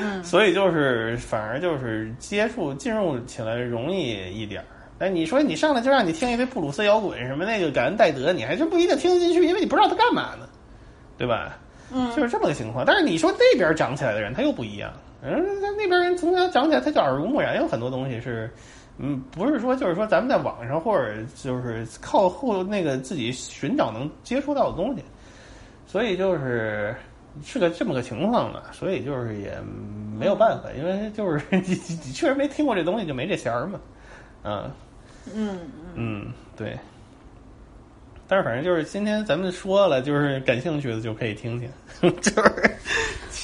嗯 <laughs> 所以就是反而就是接触进入起来容易一点儿。但你说你上来就让你听一堆布鲁斯摇滚什么那个感恩戴德，你还真不一定听得进去，因为你不知道他干嘛呢，对吧？嗯，就是这么个情况。但是你说那边长起来的人，他又不一样。嗯，那那边人从小长起来，他就耳濡目染，有很多东西是，嗯，不是说就是说咱们在网上或者就是靠后那个自己寻找能接触到的东西，所以就是是个这么个情况了。所以就是也没有办法，因为就是 <laughs> 你你你确实没听过这东西，就没这弦儿嘛，啊，嗯嗯，对。但是反正就是今天咱们说了，就是感兴趣的就可以听听，<laughs> 就是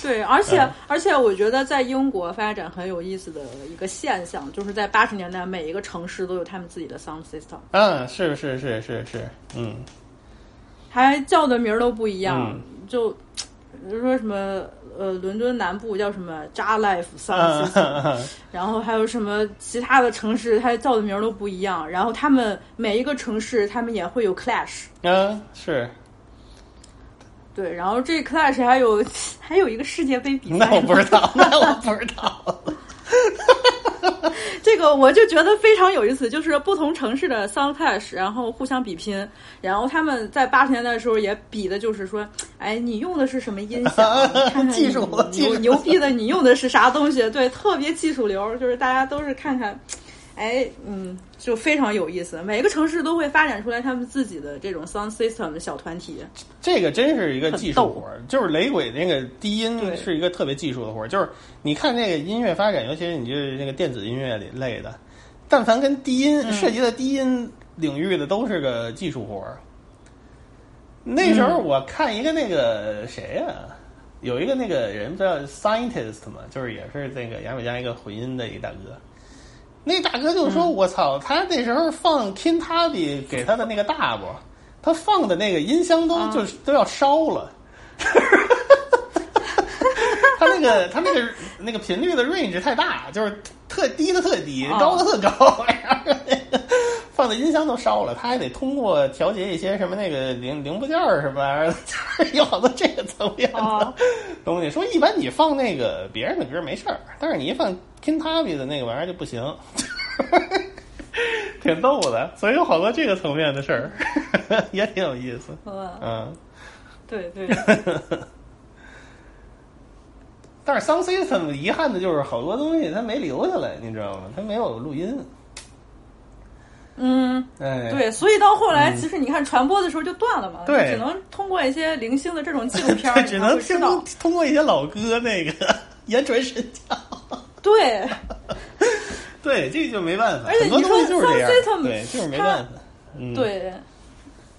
对，而且、嗯而且我觉得在英国发展很有意思的一个现象，就是在八十年代，每一个城市都有他们自己的 sound system，嗯，是是是是是，嗯，还叫的名儿都不一样，嗯就比如说什么呃，伦敦南部叫什么 Jar Life <laughs> 然后还有什么其他的城市，它叫的名儿都不一样，然后他们每一个城市他们也会有 Clash。嗯是，对，然后这 Clash 还有 <laughs> 还有一个世界杯比赛，那我不知道，那我不知道，<laughs> 这个我就觉得非常有意思，就是不同城市的 Sound Clash，然后互相比拼，然后他们在八十年代的时候也比的就是说，哎，你用的是什么音响？<laughs> 看看技术你技术牛牛逼的，你用的是啥东西？对，特别技术流，就是大家都是看看，哎，嗯，就非常有意思。每个城市都会发展出来他们自己的这种 sound system 的小团体。这个真是一个技术活儿，就是雷鬼那个低音是一个特别技术的活儿，就是你看这个音乐发展，尤其是你就是那个电子音乐里类的，但凡跟低音、嗯涉及到低音领域的，都是个技术活儿。那时候嗯我看一个那个谁呀、有一个那个人叫 scientist 嘛，就是也是这个牙买加一个混音的一个大哥。那大哥就说：“我操，他那时候放 King Tubby 给他的那个大不，他放的那个音箱都啊就是都要烧了。”他那个他那个那个频率的 range 太大，就是特低的特低，哦高的特高，然后那个放的音箱都烧了，他还得通过调节一些什么那个零零部件儿什么玩意儿，就是有好多这个层面的哦东西。说一般你放那个别人的歌没事儿，但是你一放 King Tubby 的那个玩意儿就不行。<laughs> 挺逗的，所以有好多这个层面的事儿，<laughs> 也挺有意思。嗯，嗯，对对，<laughs> 但是 Sound System 遗憾的就是好多东西它没留下来，你知道吗？它没有录音。嗯，哎，对，所以到后来，其实你看传播的时候就断了嘛，对就只能通过一些零星的这种纪录片，只能听。通过一些老歌那个言传身教。对，<laughs> 对，这就没办法，而且你说就是这样对，就是没办法。嗯，，对，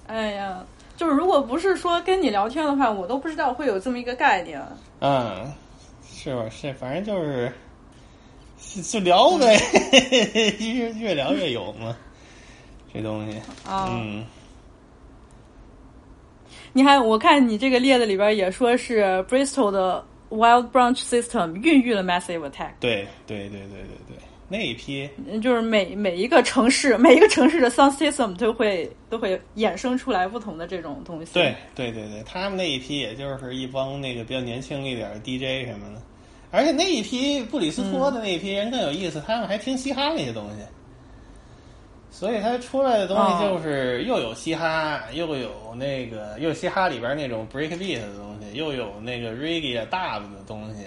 哎呀，就是如果不是说跟你聊天的话，我都不知道会有这么一个概念。嗯，是吧？是，反正就是就就聊呗，<laughs> 越越聊越有嘛，这东西。啊嗯，你还，我看你这个列子里边也说是 Bristol 的 Wild Branch System 孕育了 Massive Attack，对对对对对对，那一批嗯就是每每一个城市，每一个城市的 Sound System 都会都会衍生出来不同的这种东西。对对对对，他们那一批也就是一帮那个比较年轻一点的 DJ 什么的，而且那一批布里斯托的那一批人更有意思，他们还听嘻哈那些东西，所以他出来的东西就是又有嘻哈，又有那个又嘻哈里边那种 break beat 的东西，又有那个 reggae 啊大的东西，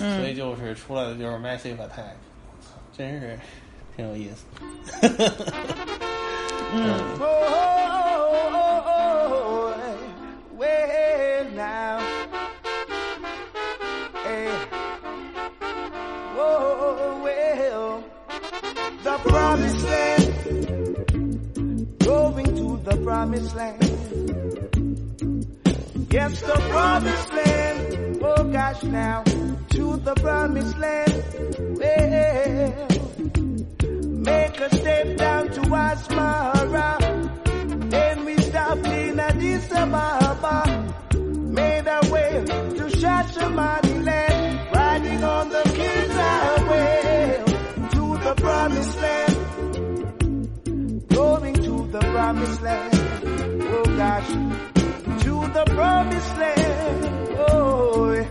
嗯。所以就是出来的就是 massive attack，操真是挺有意思。嗯，Oh, The promised land. Going to the promised land. Yes, the promised land. Oh gosh now. To the promised land. Well. Make a step down to Asmara. Then we stop in Addis Ababa. Made our way to Shashamani land. Riding on the to the promised land. Going to the promised land. Oh gosh. To the promised land. Oh,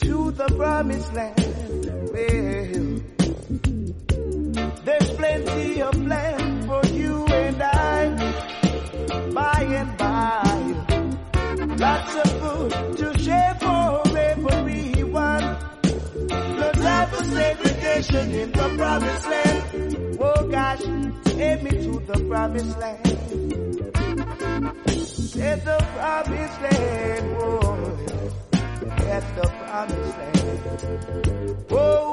to the promised land. Well. There's plenty of land for you and I. By and by. Lots of food to share for Time segregation in the promised land. Oh gosh, take me to the promised land. At the promised land, oh, at the promised land. Whoa,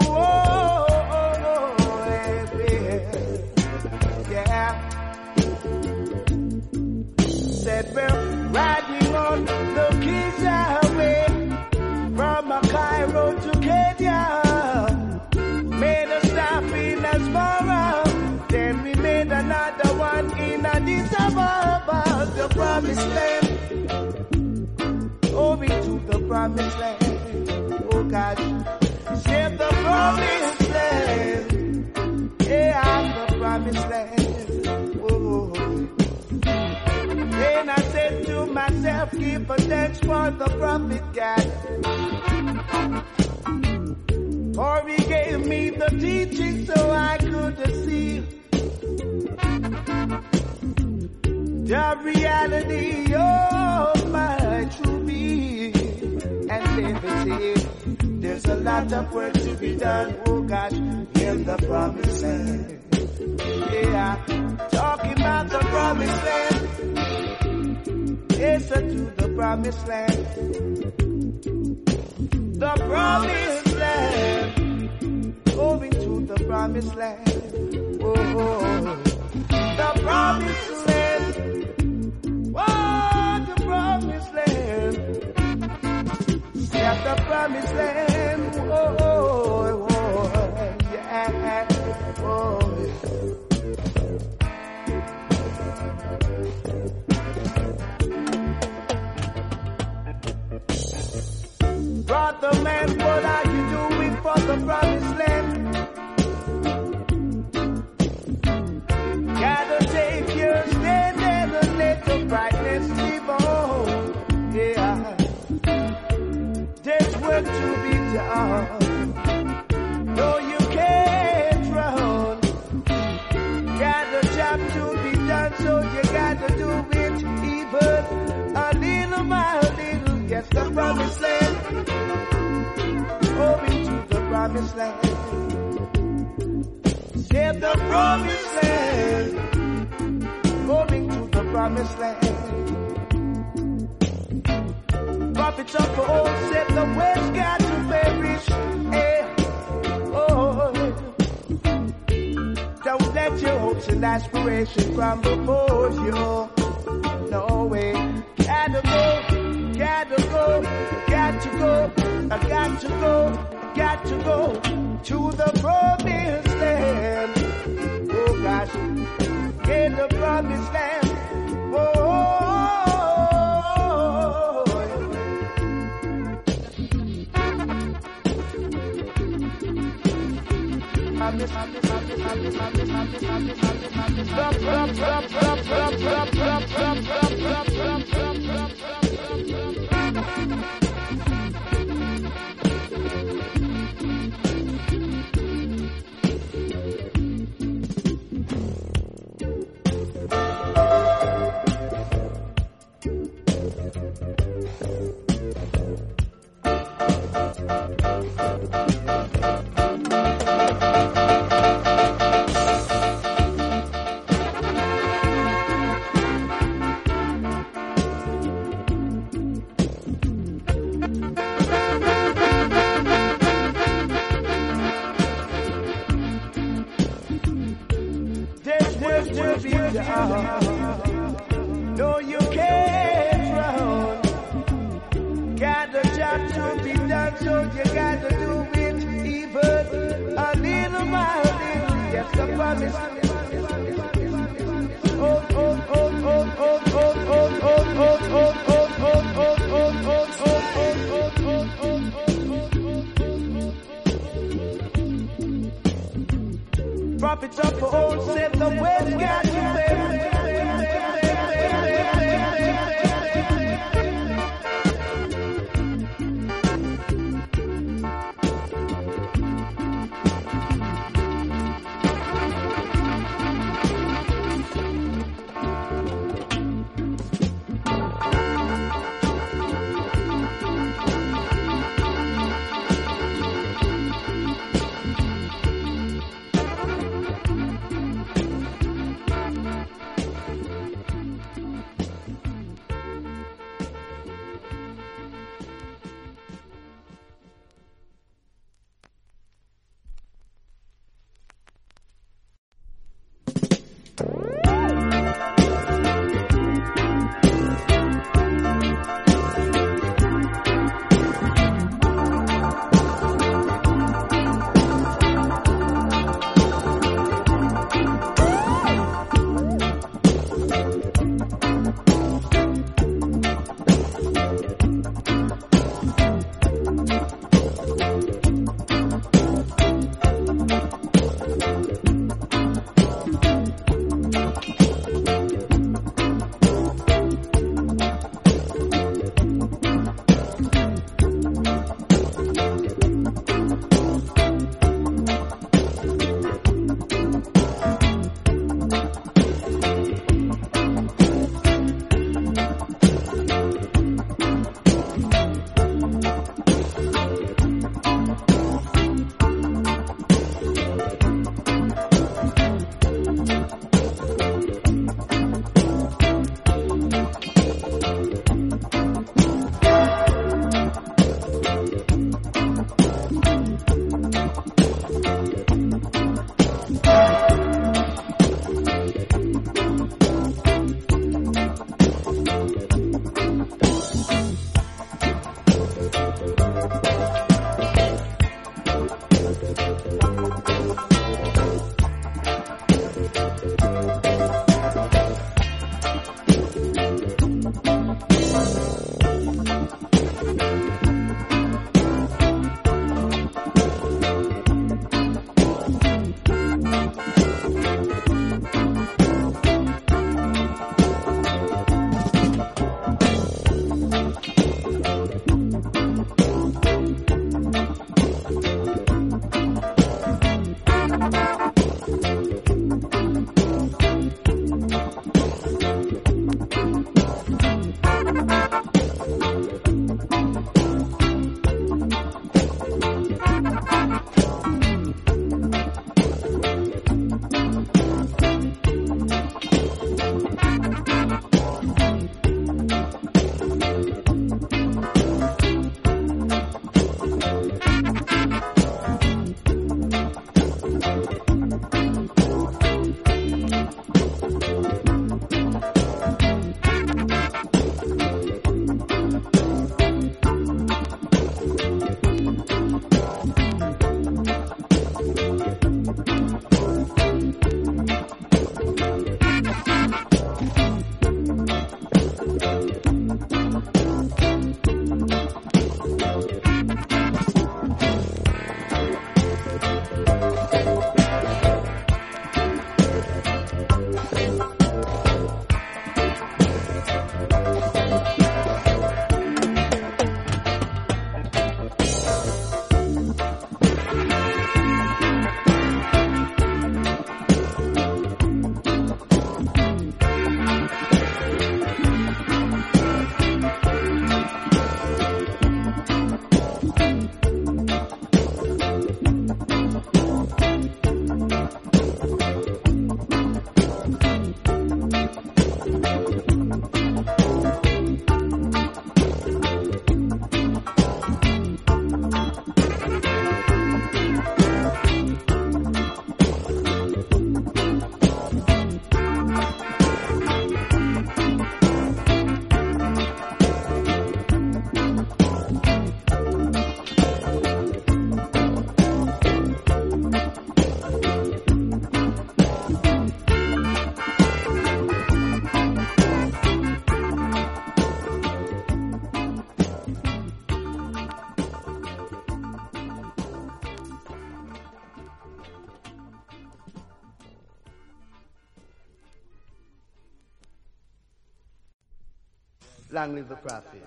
quasi.